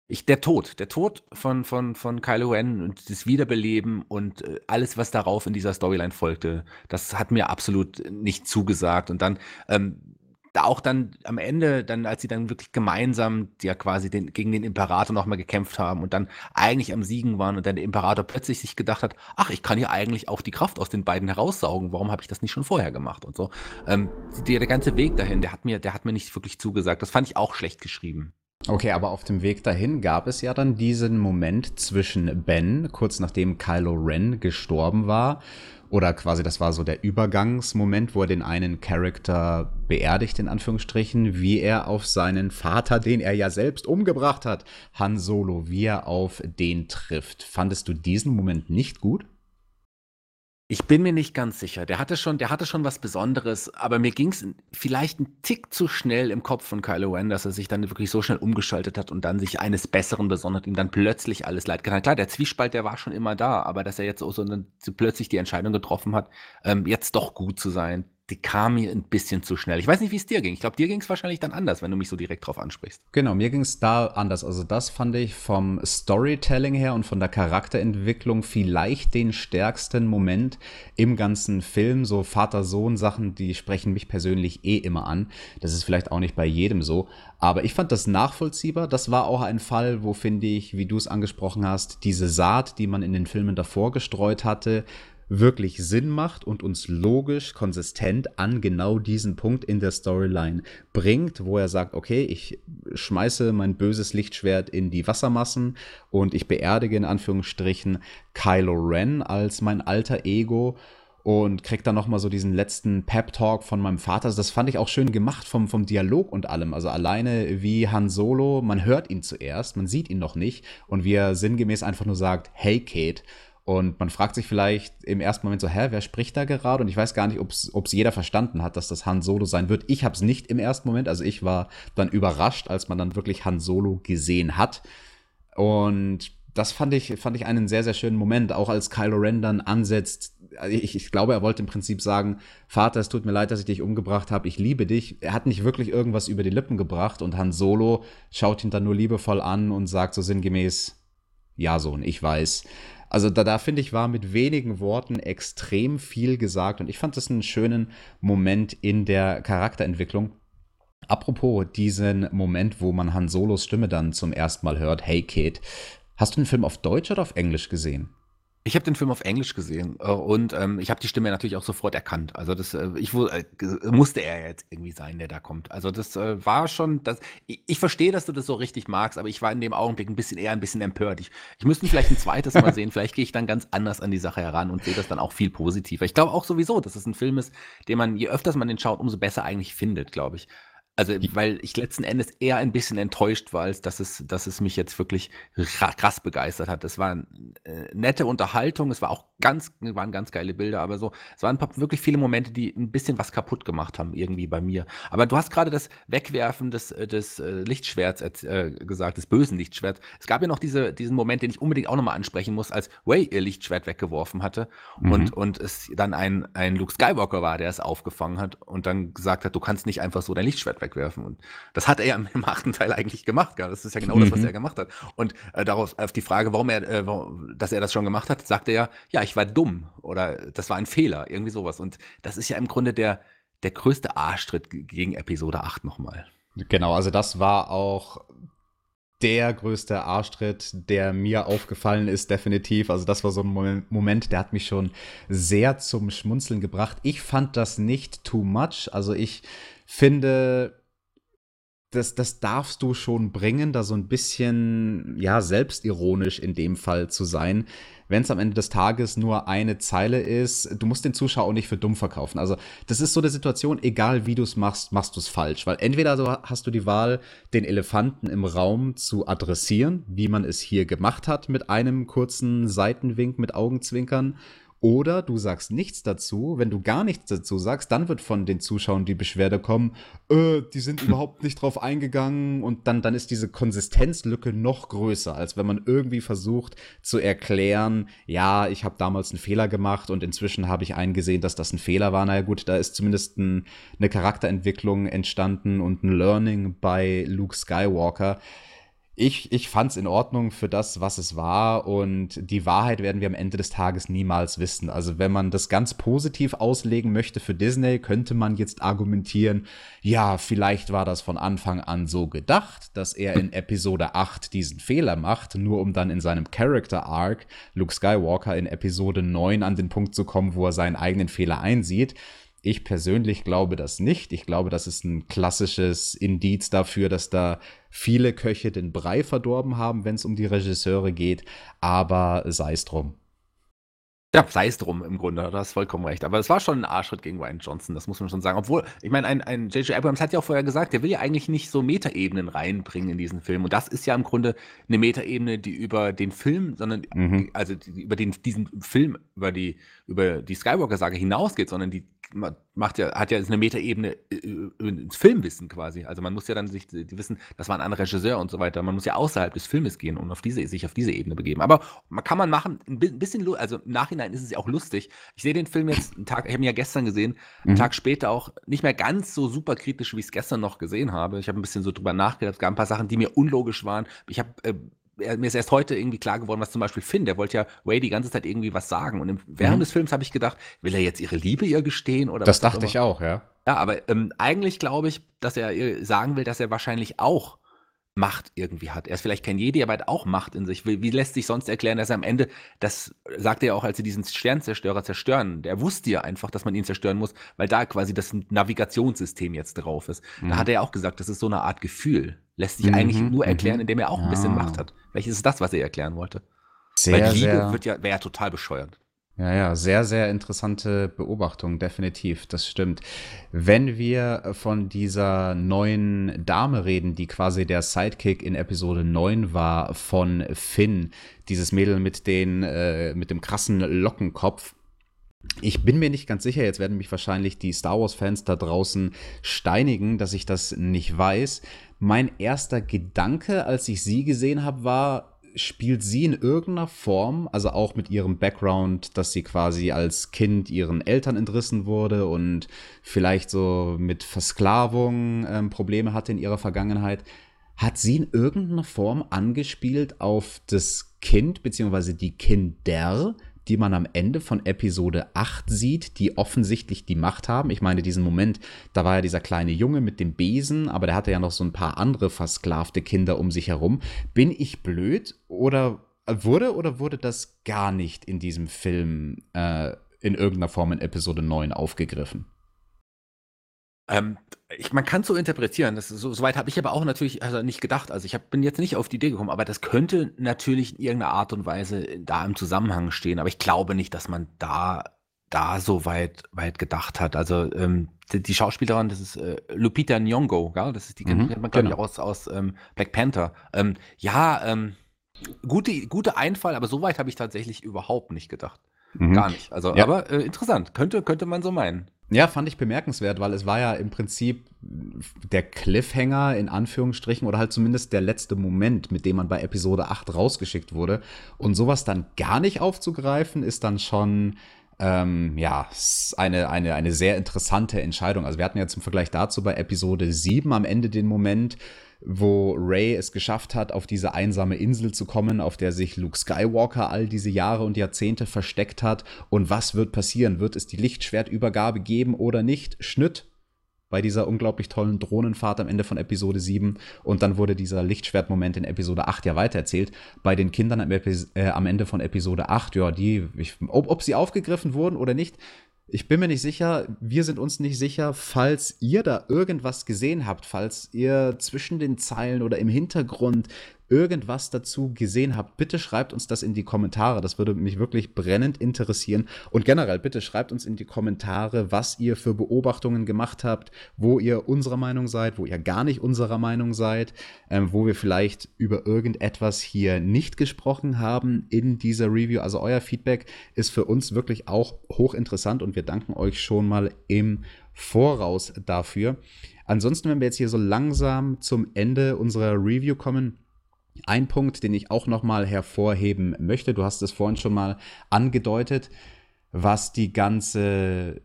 Ich, der Tod, der Tod von, von, von Kylo Ren und das Wiederbeleben und äh, alles, was darauf in dieser Storyline folgte, das hat mir absolut nicht zugesagt. Und dann ähm, da auch dann am Ende, dann, als sie dann wirklich gemeinsam ja quasi den, gegen den Imperator nochmal gekämpft haben und dann eigentlich am Siegen waren und dann der Imperator plötzlich sich gedacht hat, ach, ich kann ja eigentlich auch die Kraft aus den beiden heraussaugen, warum habe ich das nicht schon vorher gemacht und so. Ähm, der, der ganze Weg dahin, der hat mir, der hat mir nicht wirklich zugesagt. Das fand ich auch schlecht geschrieben.
Okay, aber auf dem Weg dahin gab es ja dann diesen Moment zwischen Ben, kurz nachdem Kylo Ren gestorben war, oder quasi das war so der Übergangsmoment, wo er den einen Charakter beerdigt, in Anführungsstrichen, wie er auf seinen Vater, den er ja selbst umgebracht hat, Han Solo, wie er auf den trifft. Fandest du diesen Moment nicht gut?
Ich bin mir nicht ganz sicher. Der hatte schon, der hatte schon was Besonderes, aber mir ging es vielleicht ein Tick zu schnell im Kopf von Kylo Ren, dass er sich dann wirklich so schnell umgeschaltet hat und dann sich eines Besseren besondert, ihm dann plötzlich alles leid getan. Klar, der Zwiespalt, der war schon immer da, aber dass er jetzt auch so, dann plötzlich die Entscheidung getroffen hat, ähm, jetzt doch gut zu sein, die kam mir ein bisschen zu schnell. Ich weiß nicht, wie es dir ging. Ich glaube, dir ging es wahrscheinlich dann anders, wenn du mich so direkt drauf ansprichst.
Genau, mir ging es da anders. Also das fand ich vom Storytelling her und von der Charakterentwicklung vielleicht den stärksten Moment im ganzen Film. So Vater-Sohn-Sachen, die sprechen mich persönlich eh immer an. Das ist vielleicht auch nicht bei jedem so. Aber ich fand das nachvollziehbar. Das war auch ein Fall, wo, finde ich, wie du es angesprochen hast, diese Saat, die man in den Filmen davor gestreut hatte, wirklich Sinn macht und uns logisch, konsistent an genau diesen Punkt in der Storyline bringt, wo er sagt, okay, ich schmeiße mein böses Lichtschwert in die Wassermassen und ich beerdige in Anführungsstrichen Kylo Ren als mein alter Ego und krieg dann noch mal so diesen letzten Pep Talk von meinem Vater. Also das fand ich auch schön gemacht vom, vom Dialog und allem. Also alleine wie Han Solo, man hört ihn zuerst, man sieht ihn noch nicht und wie er sinngemäß einfach nur sagt, hey Kate. Und man fragt sich vielleicht im ersten Moment so, hä, wer spricht da gerade? Und ich weiß gar nicht, ob es jeder verstanden hat, dass das Han Solo sein wird. Ich habe es nicht im ersten Moment. Also ich war dann überrascht, als man dann wirklich Han Solo gesehen hat. Und das fand ich, fand ich einen sehr, sehr schönen Moment, auch als Kylo Ren dann ansetzt. Ich, ich glaube, er wollte im Prinzip sagen, Vater, es tut mir leid, dass ich dich umgebracht habe, ich liebe dich. Er hat nicht wirklich irgendwas über die Lippen gebracht und Han Solo schaut ihn dann nur liebevoll an und sagt so sinngemäß, ja, Sohn, ich weiß. Also da, da finde ich, war mit wenigen Worten extrem viel gesagt und ich fand das einen schönen Moment in der Charakterentwicklung. Apropos diesen Moment, wo man Han Solos Stimme dann zum ersten Mal hört, hey Kid, hast du den Film auf Deutsch oder auf Englisch gesehen?
Ich habe den Film auf Englisch gesehen äh, und ähm, ich habe die Stimme natürlich auch sofort erkannt. Also das, äh, ich äh, musste er jetzt irgendwie sein, der da kommt. Also das äh, war schon, das, ich, ich verstehe, dass du das so richtig magst, aber ich war in dem Augenblick ein bisschen eher ein bisschen empört. Ich, ich müsste vielleicht ein zweites Mal sehen. Vielleicht gehe ich dann ganz anders an die Sache heran und sehe das dann auch viel positiver. Ich glaube auch sowieso, dass es ein Film ist, den man, je öfters man den schaut, umso besser eigentlich findet, glaube ich. Also, weil ich letzten Endes eher ein bisschen enttäuscht war, als dass es, dass es mich jetzt wirklich krass begeistert hat. Es war eine äh, nette Unterhaltung, es war auch ganz, waren ganz geile Bilder, aber so, es waren wirklich viele Momente, die ein bisschen was kaputt gemacht haben, irgendwie bei mir. Aber du hast gerade das Wegwerfen des, äh, des äh, Lichtschwerts äh, gesagt, des bösen Lichtschwerts. Es gab ja noch diese, diesen Moment, den ich unbedingt auch nochmal ansprechen muss, als Way ihr Lichtschwert weggeworfen hatte mhm. und, und es dann ein, ein Luke Skywalker war, der es aufgefangen hat und dann gesagt hat, du kannst nicht einfach so dein Lichtschwert wegwerfen wegwerfen. Und das hat er im, im achten Teil eigentlich gemacht. Gell? Das ist ja genau mhm. das, was mhm. er gemacht hat. Und äh, darauf auf die Frage, warum er, äh, warum, dass er das schon gemacht hat, sagte er, ja, ich war dumm oder das war ein Fehler, irgendwie sowas. Und das ist ja im Grunde der, der größte Arschtritt gegen Episode 8 nochmal.
Genau, also das war auch der größte Arschtritt, der mir aufgefallen ist, definitiv. Also das war so ein Moment, der hat mich schon sehr zum Schmunzeln gebracht. Ich fand das nicht too much. Also ich finde, das, das darfst du schon bringen, da so ein bisschen, ja, selbstironisch in dem Fall zu sein. Wenn es am Ende des Tages nur eine Zeile ist, du musst den Zuschauer auch nicht für dumm verkaufen. Also, das ist so eine Situation, egal wie du es machst, machst du es falsch. Weil entweder so hast du die Wahl, den Elefanten im Raum zu adressieren, wie man es hier gemacht hat, mit einem kurzen Seitenwink mit Augenzwinkern oder du sagst nichts dazu. Wenn du gar nichts dazu sagst, dann wird von den Zuschauern die Beschwerde kommen, äh, die sind überhaupt nicht drauf eingegangen. Und dann, dann ist diese Konsistenzlücke noch größer, als wenn man irgendwie versucht zu erklären, ja, ich habe damals einen Fehler gemacht und inzwischen habe ich eingesehen, dass das ein Fehler war. Naja gut, da ist zumindest ein, eine Charakterentwicklung entstanden und ein Learning bei Luke Skywalker ich, ich fand es in Ordnung für das, was es war. Und die Wahrheit werden wir am Ende des Tages niemals wissen. Also wenn man das ganz positiv auslegen möchte für Disney, könnte man jetzt argumentieren, ja, vielleicht war das von Anfang an so gedacht, dass er in Episode 8 diesen Fehler macht, nur um dann in seinem Character Arc Luke Skywalker in Episode 9 an den Punkt zu kommen, wo er seinen eigenen Fehler einsieht. Ich persönlich glaube das nicht. Ich glaube, das ist ein klassisches Indiz dafür, dass da viele Köche den Brei verdorben haben, wenn es um die Regisseure geht. Aber sei es drum.
Ja, sei es drum im Grunde, du hast vollkommen recht. Aber es war schon ein Arschritt gegen Ryan Johnson, das muss man schon sagen. Obwohl, ich meine, ein J.J. Abrams hat ja auch vorher gesagt, der will ja eigentlich nicht so Metaebenen reinbringen in diesen Film. Und das ist ja im Grunde eine Metaebene, die über den Film, sondern mhm. also die, über den, diesen Film, über die, über die Skywalker-Sage hinausgeht, sondern die macht ja, hat ja eine Metaebene äh, äh, ins Filmwissen quasi. Also man muss ja dann sich die wissen, das war ein anderer Regisseur und so weiter. Man muss ja außerhalb des Filmes gehen und auf diese, sich auf diese Ebene begeben. Aber man kann man machen, ein bisschen, also im Nachhinein ist es ja auch lustig. Ich sehe den Film jetzt einen Tag, ich habe ihn ja gestern gesehen, einen mhm. Tag später auch nicht mehr ganz so super kritisch, wie ich es gestern noch gesehen habe. Ich habe ein bisschen so drüber nachgedacht. Es gab ein paar Sachen, die mir unlogisch waren. Ich habe äh, mir ist erst heute irgendwie klar geworden, was zum Beispiel Finn, der wollte ja Ray die ganze Zeit irgendwie was sagen. Und im, während mhm. des Films habe ich gedacht, will er jetzt ihre Liebe ihr gestehen? Oder
das dachte ich auch, ja.
Ja, aber ähm, eigentlich glaube ich, dass er ihr sagen will, dass er wahrscheinlich auch Macht irgendwie hat. Er ist vielleicht kein Jedi, aber hat auch Macht in sich. Wie, wie lässt sich sonst erklären, dass er am Ende, das sagt er ja auch, als sie diesen Sternzerstörer zerstören, der wusste ja einfach, dass man ihn zerstören muss, weil da quasi das Navigationssystem jetzt drauf ist. Mhm. Da hat er ja auch gesagt, das ist so eine Art Gefühl. Lässt sich mhm. eigentlich nur erklären, mhm. indem er auch ein bisschen Macht hat. Vielleicht ist es das, was er erklären wollte. Sehr, weil Liebe wird ja, wäre ja total bescheuert.
Ja, ja, sehr, sehr interessante Beobachtung, definitiv, das stimmt. Wenn wir von dieser neuen Dame reden, die quasi der Sidekick in Episode 9 war von Finn, dieses Mädel mit, den, äh, mit dem krassen Lockenkopf, ich bin mir nicht ganz sicher, jetzt werden mich wahrscheinlich die Star Wars-Fans da draußen steinigen, dass ich das nicht weiß. Mein erster Gedanke, als ich sie gesehen habe, war, spielt sie in irgendeiner Form, also auch mit ihrem Background, dass sie quasi als Kind ihren Eltern entrissen wurde und vielleicht so mit Versklavung ähm, Probleme hatte in ihrer Vergangenheit, hat sie in irgendeiner Form angespielt auf das Kind beziehungsweise die Kinder, die man am Ende von Episode 8 sieht, die offensichtlich die Macht haben. Ich meine, diesen Moment, da war ja dieser kleine Junge mit dem Besen, aber der hatte ja noch so ein paar andere versklavte Kinder um sich herum. Bin ich blöd oder wurde oder wurde das gar nicht in diesem Film äh, in irgendeiner Form in Episode 9 aufgegriffen?
Ähm, ich, man kann es so interpretieren. Das, so, weit habe ich aber auch natürlich also nicht gedacht. Also ich hab, bin jetzt nicht auf die Idee gekommen, aber das könnte natürlich in irgendeiner Art und Weise da im Zusammenhang stehen. Aber ich glaube nicht, dass man da, da so weit, weit gedacht hat. Also ähm, die, die, Schauspielerin, das ist äh, Lupita Nyong'o, gell? das ist die mhm, kennt man glaube genau. ich aus, aus ähm, Black Panther. Ähm, ja, ähm, gute, gute Einfall, aber so weit habe ich tatsächlich überhaupt nicht gedacht. Mhm. Gar nicht. Also, ja. aber äh, interessant. Könnte, könnte man so meinen.
Ja, fand ich bemerkenswert, weil es war ja im Prinzip der Cliffhanger in Anführungsstrichen oder halt zumindest der letzte Moment, mit dem man bei Episode 8 rausgeschickt wurde. Und sowas dann gar nicht aufzugreifen, ist dann schon ähm, ja, eine, eine, eine sehr interessante Entscheidung. Also wir hatten ja zum Vergleich dazu bei Episode 7 am Ende den Moment, wo Ray es geschafft hat, auf diese einsame Insel zu kommen, auf der sich Luke Skywalker all diese Jahre und Jahrzehnte versteckt hat. Und was wird passieren? Wird es die Lichtschwertübergabe geben oder nicht? Schnitt bei dieser unglaublich tollen Drohnenfahrt am Ende von Episode 7 und dann wurde dieser Lichtschwertmoment in Episode 8 ja weitererzählt. Bei den Kindern am, äh, am Ende von Episode 8, ja, die, ich, ob, ob sie aufgegriffen wurden oder nicht, ich bin mir nicht sicher, wir sind uns nicht sicher, falls ihr da irgendwas gesehen habt, falls ihr zwischen den Zeilen oder im Hintergrund irgendwas dazu gesehen habt, bitte schreibt uns das in die Kommentare. Das würde mich wirklich brennend interessieren. Und generell, bitte schreibt uns in die Kommentare, was ihr für Beobachtungen gemacht habt, wo ihr unserer Meinung seid, wo ihr gar nicht unserer Meinung seid, ähm, wo wir vielleicht über irgendetwas hier nicht gesprochen haben in dieser Review. Also euer Feedback ist für uns wirklich auch hochinteressant und wir danken euch schon mal im Voraus dafür. Ansonsten, wenn wir jetzt hier so langsam zum Ende unserer Review kommen, ein Punkt, den ich auch noch mal hervorheben möchte, du hast es vorhin schon mal angedeutet, was die ganze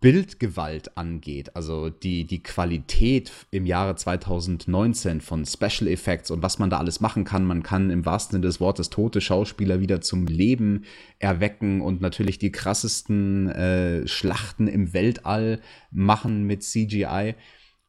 Bildgewalt angeht, also die, die Qualität im Jahre 2019 von Special Effects und was man da alles machen kann. Man kann im wahrsten Sinne des Wortes tote Schauspieler wieder zum Leben erwecken und natürlich die krassesten äh, Schlachten im Weltall machen mit CGI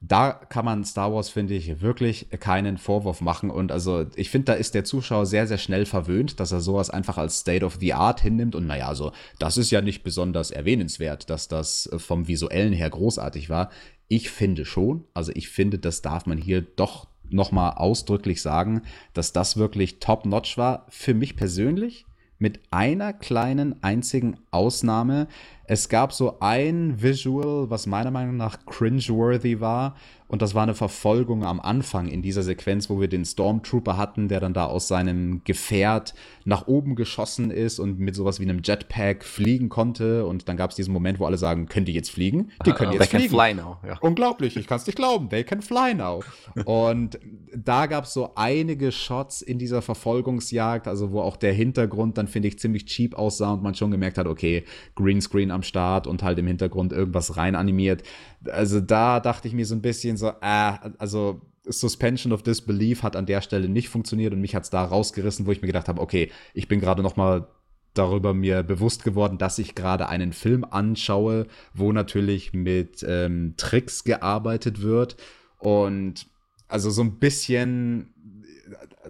da kann man Star Wars, finde ich, wirklich keinen Vorwurf machen. Und also, ich finde, da ist der Zuschauer sehr, sehr schnell verwöhnt, dass er sowas einfach als State of the Art hinnimmt. Und naja, so, das ist ja nicht besonders erwähnenswert, dass das vom Visuellen her großartig war. Ich finde schon. Also, ich finde, das darf man hier doch nochmal ausdrücklich sagen, dass das wirklich top-notch war. Für mich persönlich mit einer kleinen einzigen Ausnahme. Es gab so ein Visual, was meiner Meinung nach cringeworthy war. Und das war eine Verfolgung am Anfang in dieser Sequenz, wo wir den Stormtrooper hatten, der dann da aus seinem Gefährt nach oben geschossen ist und mit sowas wie einem Jetpack fliegen konnte. Und dann gab es diesen Moment, wo alle sagen, können die jetzt fliegen? Die können uh, jetzt fliegen. Can fly now. Ja. Unglaublich, ich kann es nicht glauben. They can fly now. und da gab es so einige Shots in dieser Verfolgungsjagd, also wo auch der Hintergrund dann, finde ich, ziemlich cheap aussah und man schon gemerkt hat, okay, Greenscreen am Start und halt im Hintergrund irgendwas rein animiert. Also da dachte ich mir so ein bisschen so, äh, also Suspension of Disbelief hat an der Stelle nicht funktioniert und mich hat es da rausgerissen, wo ich mir gedacht habe, okay, ich bin gerade noch mal darüber mir bewusst geworden, dass ich gerade einen Film anschaue, wo natürlich mit ähm, Tricks gearbeitet wird und also so ein bisschen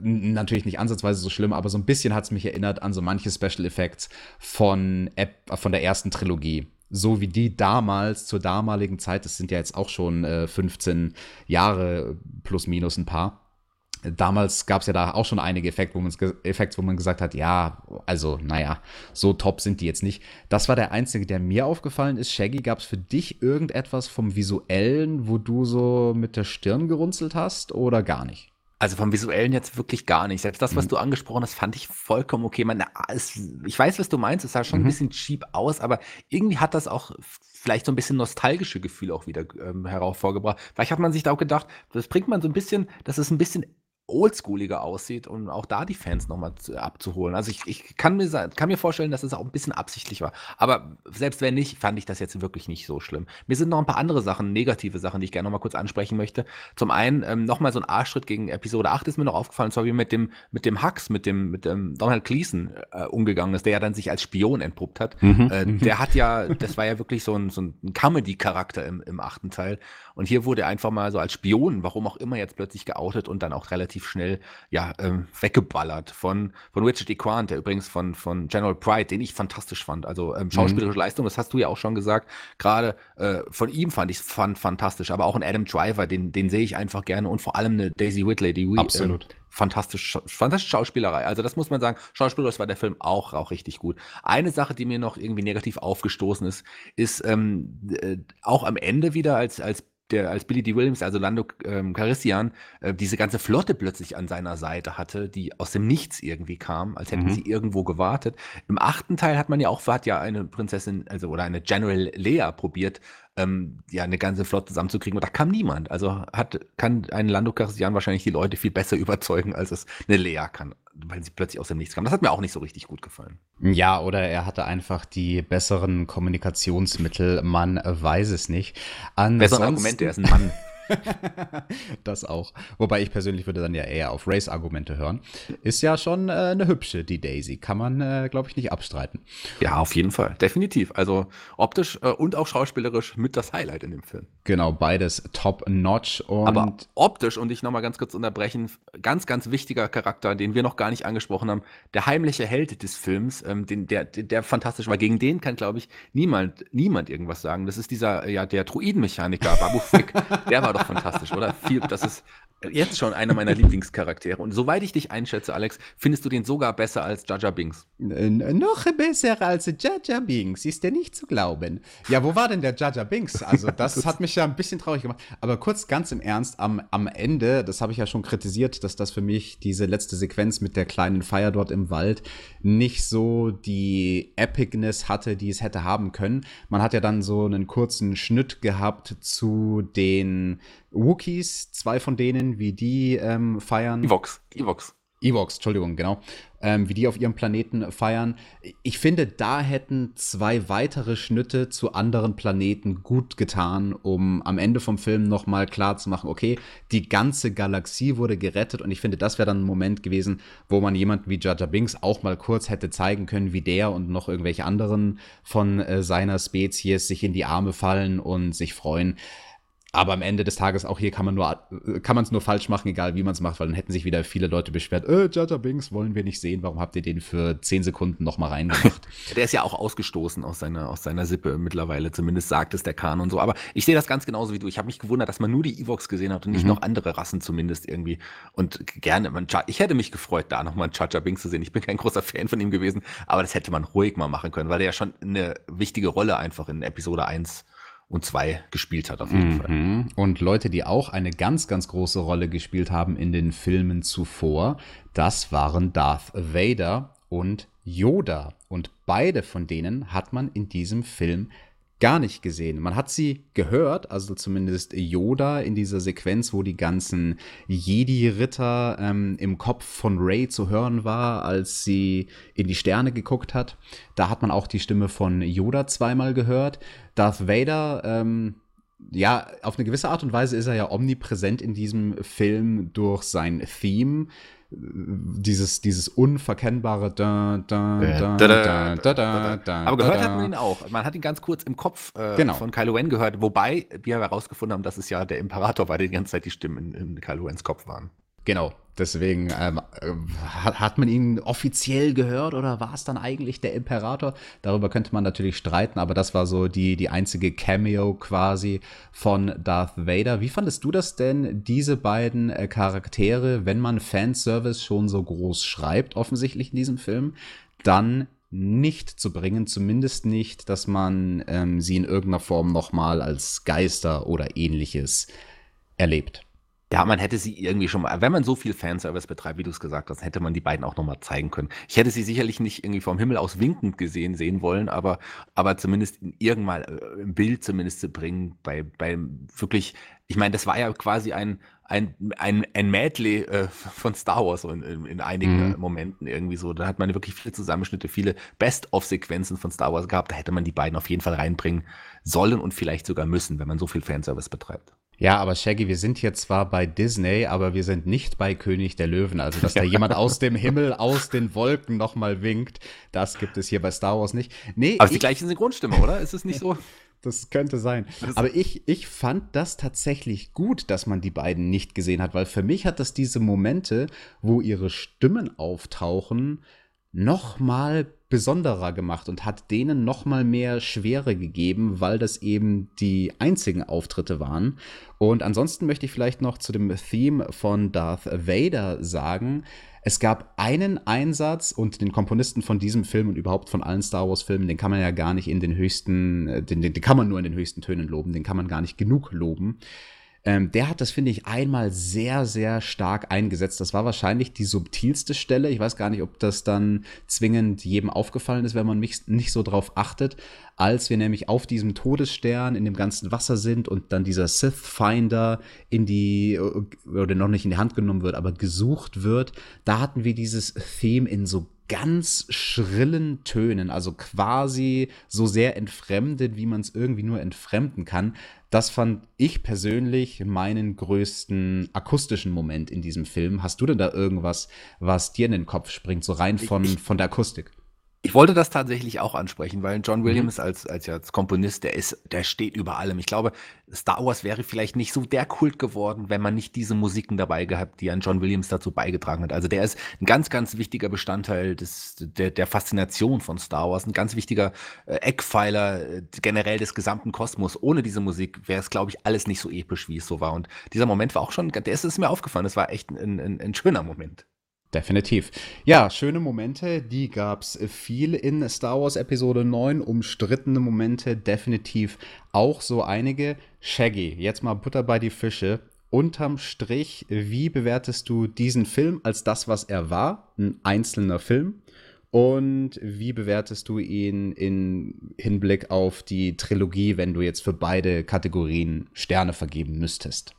natürlich nicht ansatzweise so schlimm, aber so ein bisschen hat es mich erinnert an so manche Special Effects von, von der ersten Trilogie. So wie die damals, zur damaligen Zeit, das sind ja jetzt auch schon äh, 15 Jahre plus minus ein paar. Damals gab es ja da auch schon einige Effekte wo, Effekte, wo man gesagt hat, ja, also, naja, so top sind die jetzt nicht. Das war der einzige, der mir aufgefallen ist. Shaggy, gab es für dich irgendetwas vom Visuellen, wo du so mit der Stirn gerunzelt hast oder gar nicht?
Also vom Visuellen jetzt wirklich gar nicht. Selbst das, was mhm. du angesprochen hast, fand ich vollkommen okay. Man, es, ich weiß, was du meinst, es sah schon mhm. ein bisschen cheap aus, aber irgendwie hat das auch vielleicht so ein bisschen nostalgische Gefühl auch wieder ähm, hervorgebracht. Vielleicht hat man sich da auch gedacht, das bringt man so ein bisschen, dass es ein bisschen oldschooliger aussieht, um auch da die Fans nochmal abzuholen. Also ich, ich kann, mir, kann mir vorstellen, dass es auch ein bisschen absichtlich war. Aber selbst wenn nicht, fand ich das jetzt wirklich nicht so schlimm. Mir sind noch ein paar andere Sachen, negative Sachen, die ich gerne nochmal kurz ansprechen möchte. Zum einen ähm, nochmal so ein Arschschritt gegen Episode 8 ist mir noch aufgefallen, zwar wie mit dem, mit dem Hux, mit dem, mit dem Donald Gleason äh, umgegangen ist, der ja dann sich als Spion entpuppt hat. Mhm. Äh, der hat ja, das war ja wirklich so ein, so ein Comedy-Charakter im, im achten Teil. Und hier wurde er einfach mal so als Spion, warum auch immer, jetzt plötzlich geoutet und dann auch relativ schnell ja, ähm, weggeballert von, von Richard Equant, der übrigens von, von General Pride, den ich fantastisch fand. Also ähm, mhm. schauspielerische mhm. Leistung, das hast du ja auch schon gesagt. Gerade äh, von ihm fand ich es fantastisch, aber auch ein Adam Driver, den, den sehe ich einfach gerne und vor allem eine Daisy Whitley, die
Absolut.
Äh, fantastisch, fantastische Schauspielerei. Also das muss man sagen, schauspielerisch war der Film auch, auch richtig gut. Eine Sache, die mir noch irgendwie negativ aufgestoßen ist, ist ähm, äh, auch am Ende wieder, als, als der als Billy D. Williams, also Lando ähm, Carissian, äh, diese ganze Flotte plötzlich an seiner Seite hatte, die aus dem Nichts irgendwie kam, als hätten mhm. sie irgendwo gewartet. Im achten Teil hat man ja auch, hat ja eine Prinzessin, also oder eine General Leia probiert, ähm, ja, eine ganze Flotte zusammenzukriegen und da kam niemand. Also hat, kann ein Lando Carissian wahrscheinlich die Leute viel besser überzeugen, als es eine Leia kann weil sie plötzlich aus dem Nichts kam. Das hat mir auch nicht so richtig gut gefallen.
Ja, oder er hatte einfach die besseren Kommunikationsmittel, man weiß es nicht.
Ansonsten, Besser Argument, er ist ein Mann.
das auch. Wobei ich persönlich würde dann ja eher auf Race-Argumente hören. Ist ja schon äh, eine hübsche, die Daisy. Kann man, äh, glaube ich, nicht abstreiten.
Ja, auf jeden Fall. Definitiv. Also optisch äh, und auch schauspielerisch mit das Highlight in dem Film.
Genau, beides top-notch.
Aber optisch, und ich nochmal ganz kurz unterbrechen, ganz, ganz wichtiger Charakter, den wir noch gar nicht angesprochen haben, der heimliche Held des Films, ähm, den, der, der, fantastisch war. Gegen den kann, glaube ich, niemand, niemand irgendwas sagen. Das ist dieser, ja, der Druidenmechaniker, Babu Frick. der war doch doch fantastisch, oder? Viel, das ist jetzt schon einer meiner Lieblingscharaktere. Und soweit ich dich einschätze, Alex, findest du den sogar besser als Jaja Binks?
Noch besser als Jaja Binks, ist der nicht zu glauben. Ja, wo war denn der Jaja Binks? Also, das hat mich ja ein bisschen traurig gemacht. Aber kurz, ganz im Ernst, am, am Ende, das habe ich ja schon kritisiert, dass das für mich diese letzte Sequenz mit der kleinen Feier dort im Wald nicht so die Epicness hatte, die es hätte haben können. Man hat ja dann so einen kurzen Schnitt gehabt zu den Wookies, zwei von denen, wie die ähm, feiern.
Evox, Evox.
Evox, Entschuldigung, genau. Ähm, wie die auf ihrem Planeten feiern. Ich finde, da hätten zwei weitere Schnitte zu anderen Planeten gut getan, um am Ende vom Film nochmal klar zu machen, okay, die ganze Galaxie wurde gerettet und ich finde, das wäre dann ein Moment gewesen, wo man jemanden wie Jaja Binks auch mal kurz hätte zeigen können, wie der und noch irgendwelche anderen von äh, seiner Spezies sich in die Arme fallen und sich freuen. Aber am Ende des Tages, auch hier kann man nur, kann man es nur falsch machen, egal wie man es macht, weil dann hätten sich wieder viele Leute beschwert, äh, Jaja Binks wollen wir nicht sehen, warum habt ihr den für 10 Sekunden nochmal reingemacht?
der ist ja auch ausgestoßen aus seiner, aus seiner Sippe mittlerweile, zumindest sagt es der Kahn und so. Aber ich sehe das ganz genauso wie du. Ich habe mich gewundert, dass man nur die Evox gesehen hat und nicht mhm. noch andere Rassen zumindest irgendwie. Und gerne, man, ich hätte mich gefreut, da nochmal Jaja Binks zu sehen. Ich bin kein großer Fan von ihm gewesen, aber das hätte man ruhig mal machen können, weil der ja schon eine wichtige Rolle einfach in Episode 1 und zwei gespielt hat, auf jeden mhm. Fall.
Und Leute, die auch eine ganz, ganz große Rolle gespielt haben in den Filmen zuvor, das waren Darth Vader und Yoda. Und beide von denen hat man in diesem Film gar nicht gesehen. Man hat sie gehört, also zumindest Yoda in dieser Sequenz, wo die ganzen Jedi-Ritter ähm, im Kopf von Rey zu hören war, als sie in die Sterne geguckt hat. Da hat man auch die Stimme von Yoda zweimal gehört. Darth Vader, ähm, ja, auf eine gewisse Art und Weise ist er ja omnipräsent in diesem Film durch sein Theme dieses, dieses unverkennbare da, da, da, da,
da, da, da, Aber gehört hat man ihn auch. Man hat ihn ganz kurz im Kopf äh, genau. von Kylo Ren gehört, wobei wir herausgefunden haben, dass es ja der Imperator war, der die ganze Zeit die Stimmen in, in Kylo Rens Kopf waren.
Genau, deswegen ähm, hat, hat, man ihn offiziell gehört oder war es dann eigentlich der Imperator? Darüber könnte man natürlich streiten, aber das war so die, die einzige Cameo quasi von Darth Vader. Wie fandest du das denn, diese beiden äh, Charaktere, wenn man Fanservice schon so groß schreibt, offensichtlich in diesem Film, dann nicht zu bringen, zumindest nicht, dass man ähm, sie in irgendeiner Form nochmal als Geister oder ähnliches erlebt?
Ja, man hätte sie irgendwie schon mal, wenn man so viel Fanservice betreibt, wie du es gesagt hast, hätte man die beiden auch noch mal zeigen können. Ich hätte sie sicherlich nicht irgendwie vom Himmel aus winkend gesehen sehen wollen, aber, aber zumindest irgendwann äh, im Bild zumindest zu bringen, bei, bei wirklich, ich meine, das war ja quasi ein, ein, ein, ein Medley äh, von Star Wars in, in, in einigen mhm. Momenten irgendwie so. Da hat man wirklich viele Zusammenschnitte, viele Best-of-Sequenzen von Star Wars gehabt. Da hätte man die beiden auf jeden Fall reinbringen sollen und vielleicht sogar müssen, wenn man so viel Fanservice betreibt.
Ja, aber Shaggy, wir sind hier zwar bei Disney, aber wir sind nicht bei König der Löwen. Also, dass da jemand aus dem Himmel, aus den Wolken nochmal winkt, das gibt es hier bei Star Wars nicht.
Nee, aber die gleiche Synchronstimme, oder? Ist es nicht so?
Das könnte sein. Aber ich, ich fand das tatsächlich gut, dass man die beiden nicht gesehen hat, weil für mich hat das diese Momente, wo ihre Stimmen auftauchen, noch mal besonderer gemacht und hat denen noch mal mehr Schwere gegeben, weil das eben die einzigen Auftritte waren. Und ansonsten möchte ich vielleicht noch zu dem Theme von Darth Vader sagen, es gab einen Einsatz und den Komponisten von diesem Film und überhaupt von allen Star Wars Filmen, den kann man ja gar nicht in den höchsten, äh, den, den, den kann man nur in den höchsten Tönen loben, den kann man gar nicht genug loben. Ähm, der hat das, finde ich, einmal sehr, sehr stark eingesetzt. Das war wahrscheinlich die subtilste Stelle. Ich weiß gar nicht, ob das dann zwingend jedem aufgefallen ist, wenn man mich nicht so drauf achtet. Als wir nämlich auf diesem Todesstern in dem ganzen Wasser sind und dann dieser Sith Finder in die, oder noch nicht in die Hand genommen wird, aber gesucht wird, da hatten wir dieses Theme in so ganz schrillen Tönen, also quasi so sehr entfremdet, wie man es irgendwie nur entfremden kann. Das fand ich persönlich meinen größten akustischen Moment in diesem Film. Hast du denn da irgendwas, was dir in den Kopf springt, so rein von, von der Akustik?
Ich wollte das tatsächlich auch ansprechen, weil John Williams mhm. als, als, als Komponist, der ist, der steht über allem. Ich glaube, Star Wars wäre vielleicht nicht so der Kult geworden, wenn man nicht diese Musiken dabei gehabt, die an John Williams dazu beigetragen hat. Also der ist ein ganz, ganz wichtiger Bestandteil des, der, der Faszination von Star Wars, ein ganz wichtiger äh, Eckpfeiler äh, generell des gesamten Kosmos. Ohne diese Musik wäre es, glaube ich, alles nicht so episch, wie es so war. Und dieser Moment war auch schon, der ist es mir aufgefallen, das war echt ein, ein, ein schöner Moment.
Definitiv. Ja, schöne Momente, die gab es viel in Star Wars Episode 9. Umstrittene Momente definitiv auch so einige. Shaggy, jetzt mal Butter bei die Fische. Unterm Strich, wie bewertest du diesen Film als das, was er war? Ein einzelner Film. Und wie bewertest du ihn in Hinblick auf die Trilogie, wenn du jetzt für beide Kategorien Sterne vergeben müsstest?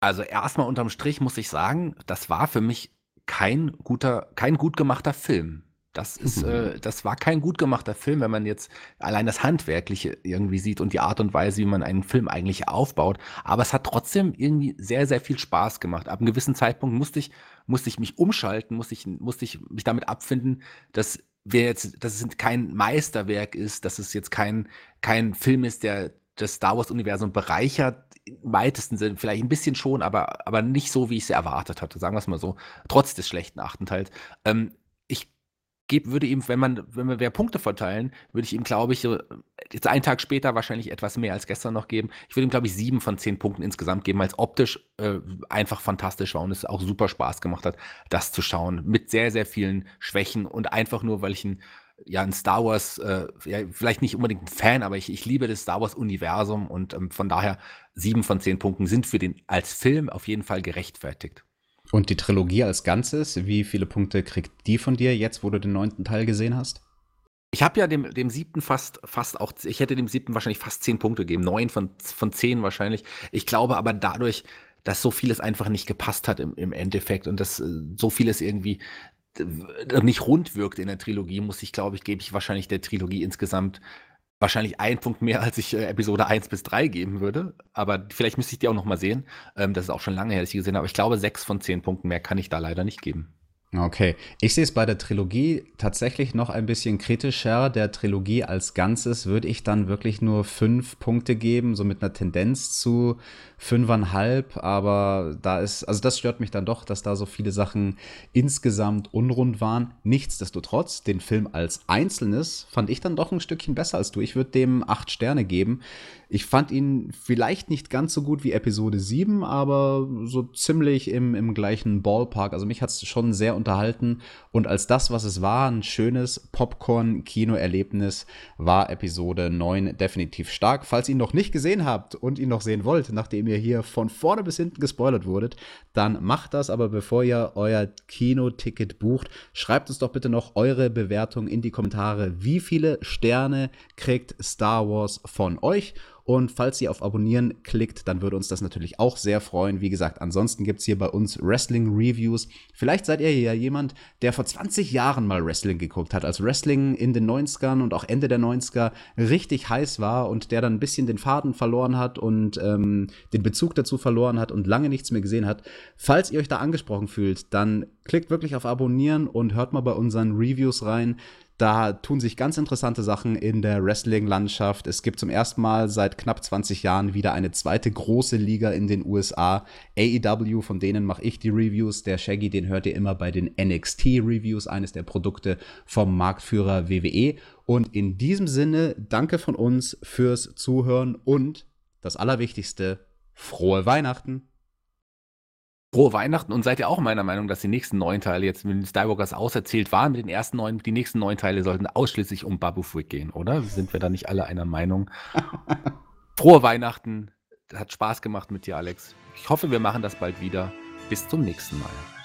Also erstmal unterm Strich muss ich sagen, das war für mich kein guter, kein gut gemachter Film. Das ist, äh, das war kein gut gemachter Film, wenn man jetzt allein das Handwerkliche irgendwie sieht und die Art und Weise, wie man einen Film eigentlich aufbaut. Aber es hat trotzdem irgendwie sehr, sehr viel Spaß gemacht. Ab einem gewissen Zeitpunkt musste ich, musste ich mich umschalten, musste ich, musste ich mich damit abfinden, dass wir jetzt, dass es kein Meisterwerk ist, dass es jetzt kein, kein Film ist, der das Star Wars-Universum bereichert, im weitesten Sinne, vielleicht ein bisschen schon, aber, aber nicht so, wie ich es erwartet hatte, sagen wir es mal so, trotz des schlechten achten Teils. Ähm, ich gebe, würde ihm, wenn man, wenn wir wer Punkte verteilen, würde ich ihm, glaube ich, jetzt einen Tag später wahrscheinlich etwas mehr als gestern noch geben. Ich würde ihm, glaube ich, sieben von zehn Punkten insgesamt geben, weil es optisch äh, einfach fantastisch war und es auch super Spaß gemacht hat, das zu schauen. Mit sehr, sehr vielen Schwächen und einfach nur, weil ich ihn ja ein Star Wars, äh, ja, vielleicht nicht unbedingt ein Fan, aber ich, ich liebe das Star Wars-Universum und ähm, von daher sieben von zehn Punkten sind für den als Film auf jeden Fall gerechtfertigt.
Und die Trilogie als Ganzes, wie viele Punkte kriegt die von dir jetzt, wo du den neunten Teil gesehen hast?
Ich habe ja dem, dem siebten fast, fast auch, ich hätte dem siebten wahrscheinlich fast zehn Punkte gegeben, neun von, von zehn wahrscheinlich. Ich glaube aber dadurch, dass so vieles einfach nicht gepasst hat im, im Endeffekt und dass äh, so vieles irgendwie nicht rund wirkt in der Trilogie, muss ich, glaube ich, gebe ich wahrscheinlich der Trilogie insgesamt wahrscheinlich ein Punkt mehr, als ich äh, Episode 1 bis 3 geben würde. Aber vielleicht müsste ich die auch noch mal sehen. Ähm, das ist auch schon lange her, dass ich die gesehen habe. Aber ich glaube, sechs von zehn Punkten mehr kann ich da leider nicht geben.
Okay, ich sehe es bei der Trilogie tatsächlich noch ein bisschen kritischer. Der Trilogie als Ganzes würde ich dann wirklich nur fünf Punkte geben, so mit einer Tendenz zu fünfeinhalb. Aber da ist, also das stört mich dann doch, dass da so viele Sachen insgesamt unrund waren. Nichtsdestotrotz, den Film als Einzelnes fand ich dann doch ein Stückchen besser als du. Ich würde dem acht Sterne geben. Ich fand ihn vielleicht nicht ganz so gut wie Episode 7, aber so ziemlich im, im gleichen Ballpark. Also mich hat es schon sehr unterhalten. Und als das, was es war, ein schönes Popcorn-Kino-Erlebnis, war Episode 9 definitiv stark. Falls ihr ihn noch nicht gesehen habt und ihn noch sehen wollt, nachdem ihr hier von vorne bis hinten gespoilert wurdet, dann macht das. Aber bevor ihr euer Kinoticket bucht, schreibt uns doch bitte noch eure Bewertung in die Kommentare. Wie viele Sterne kriegt Star Wars von euch? Und falls ihr auf Abonnieren klickt, dann würde uns das natürlich auch sehr freuen. Wie gesagt, ansonsten gibt es hier bei uns Wrestling-Reviews. Vielleicht seid ihr ja jemand, der vor 20 Jahren mal Wrestling geguckt hat, als Wrestling in den 90ern und auch Ende der 90er richtig heiß war und der dann ein bisschen den Faden verloren hat und ähm, den Bezug dazu verloren hat und lange nichts mehr gesehen hat. Falls ihr euch da angesprochen fühlt, dann klickt wirklich auf Abonnieren und hört mal bei unseren Reviews rein. Da tun sich ganz interessante Sachen in der Wrestling-Landschaft. Es gibt zum ersten Mal seit knapp 20 Jahren wieder eine zweite große Liga in den USA. AEW, von denen mache ich die Reviews. Der Shaggy, den hört ihr immer bei den NXT-Reviews, eines der Produkte vom Marktführer WWE. Und in diesem Sinne, danke von uns fürs Zuhören und das Allerwichtigste, frohe Weihnachten!
Frohe Weihnachten und seid ihr auch meiner Meinung, dass die nächsten neun Teile jetzt mit den Skywalkers auserzählt waren? Mit den ersten neun, die nächsten neun Teile sollten ausschließlich um Babu Frick gehen, oder? Sind wir da nicht alle einer Meinung? Frohe Weihnachten. Hat Spaß gemacht mit dir, Alex. Ich hoffe, wir machen das bald wieder. Bis zum nächsten Mal.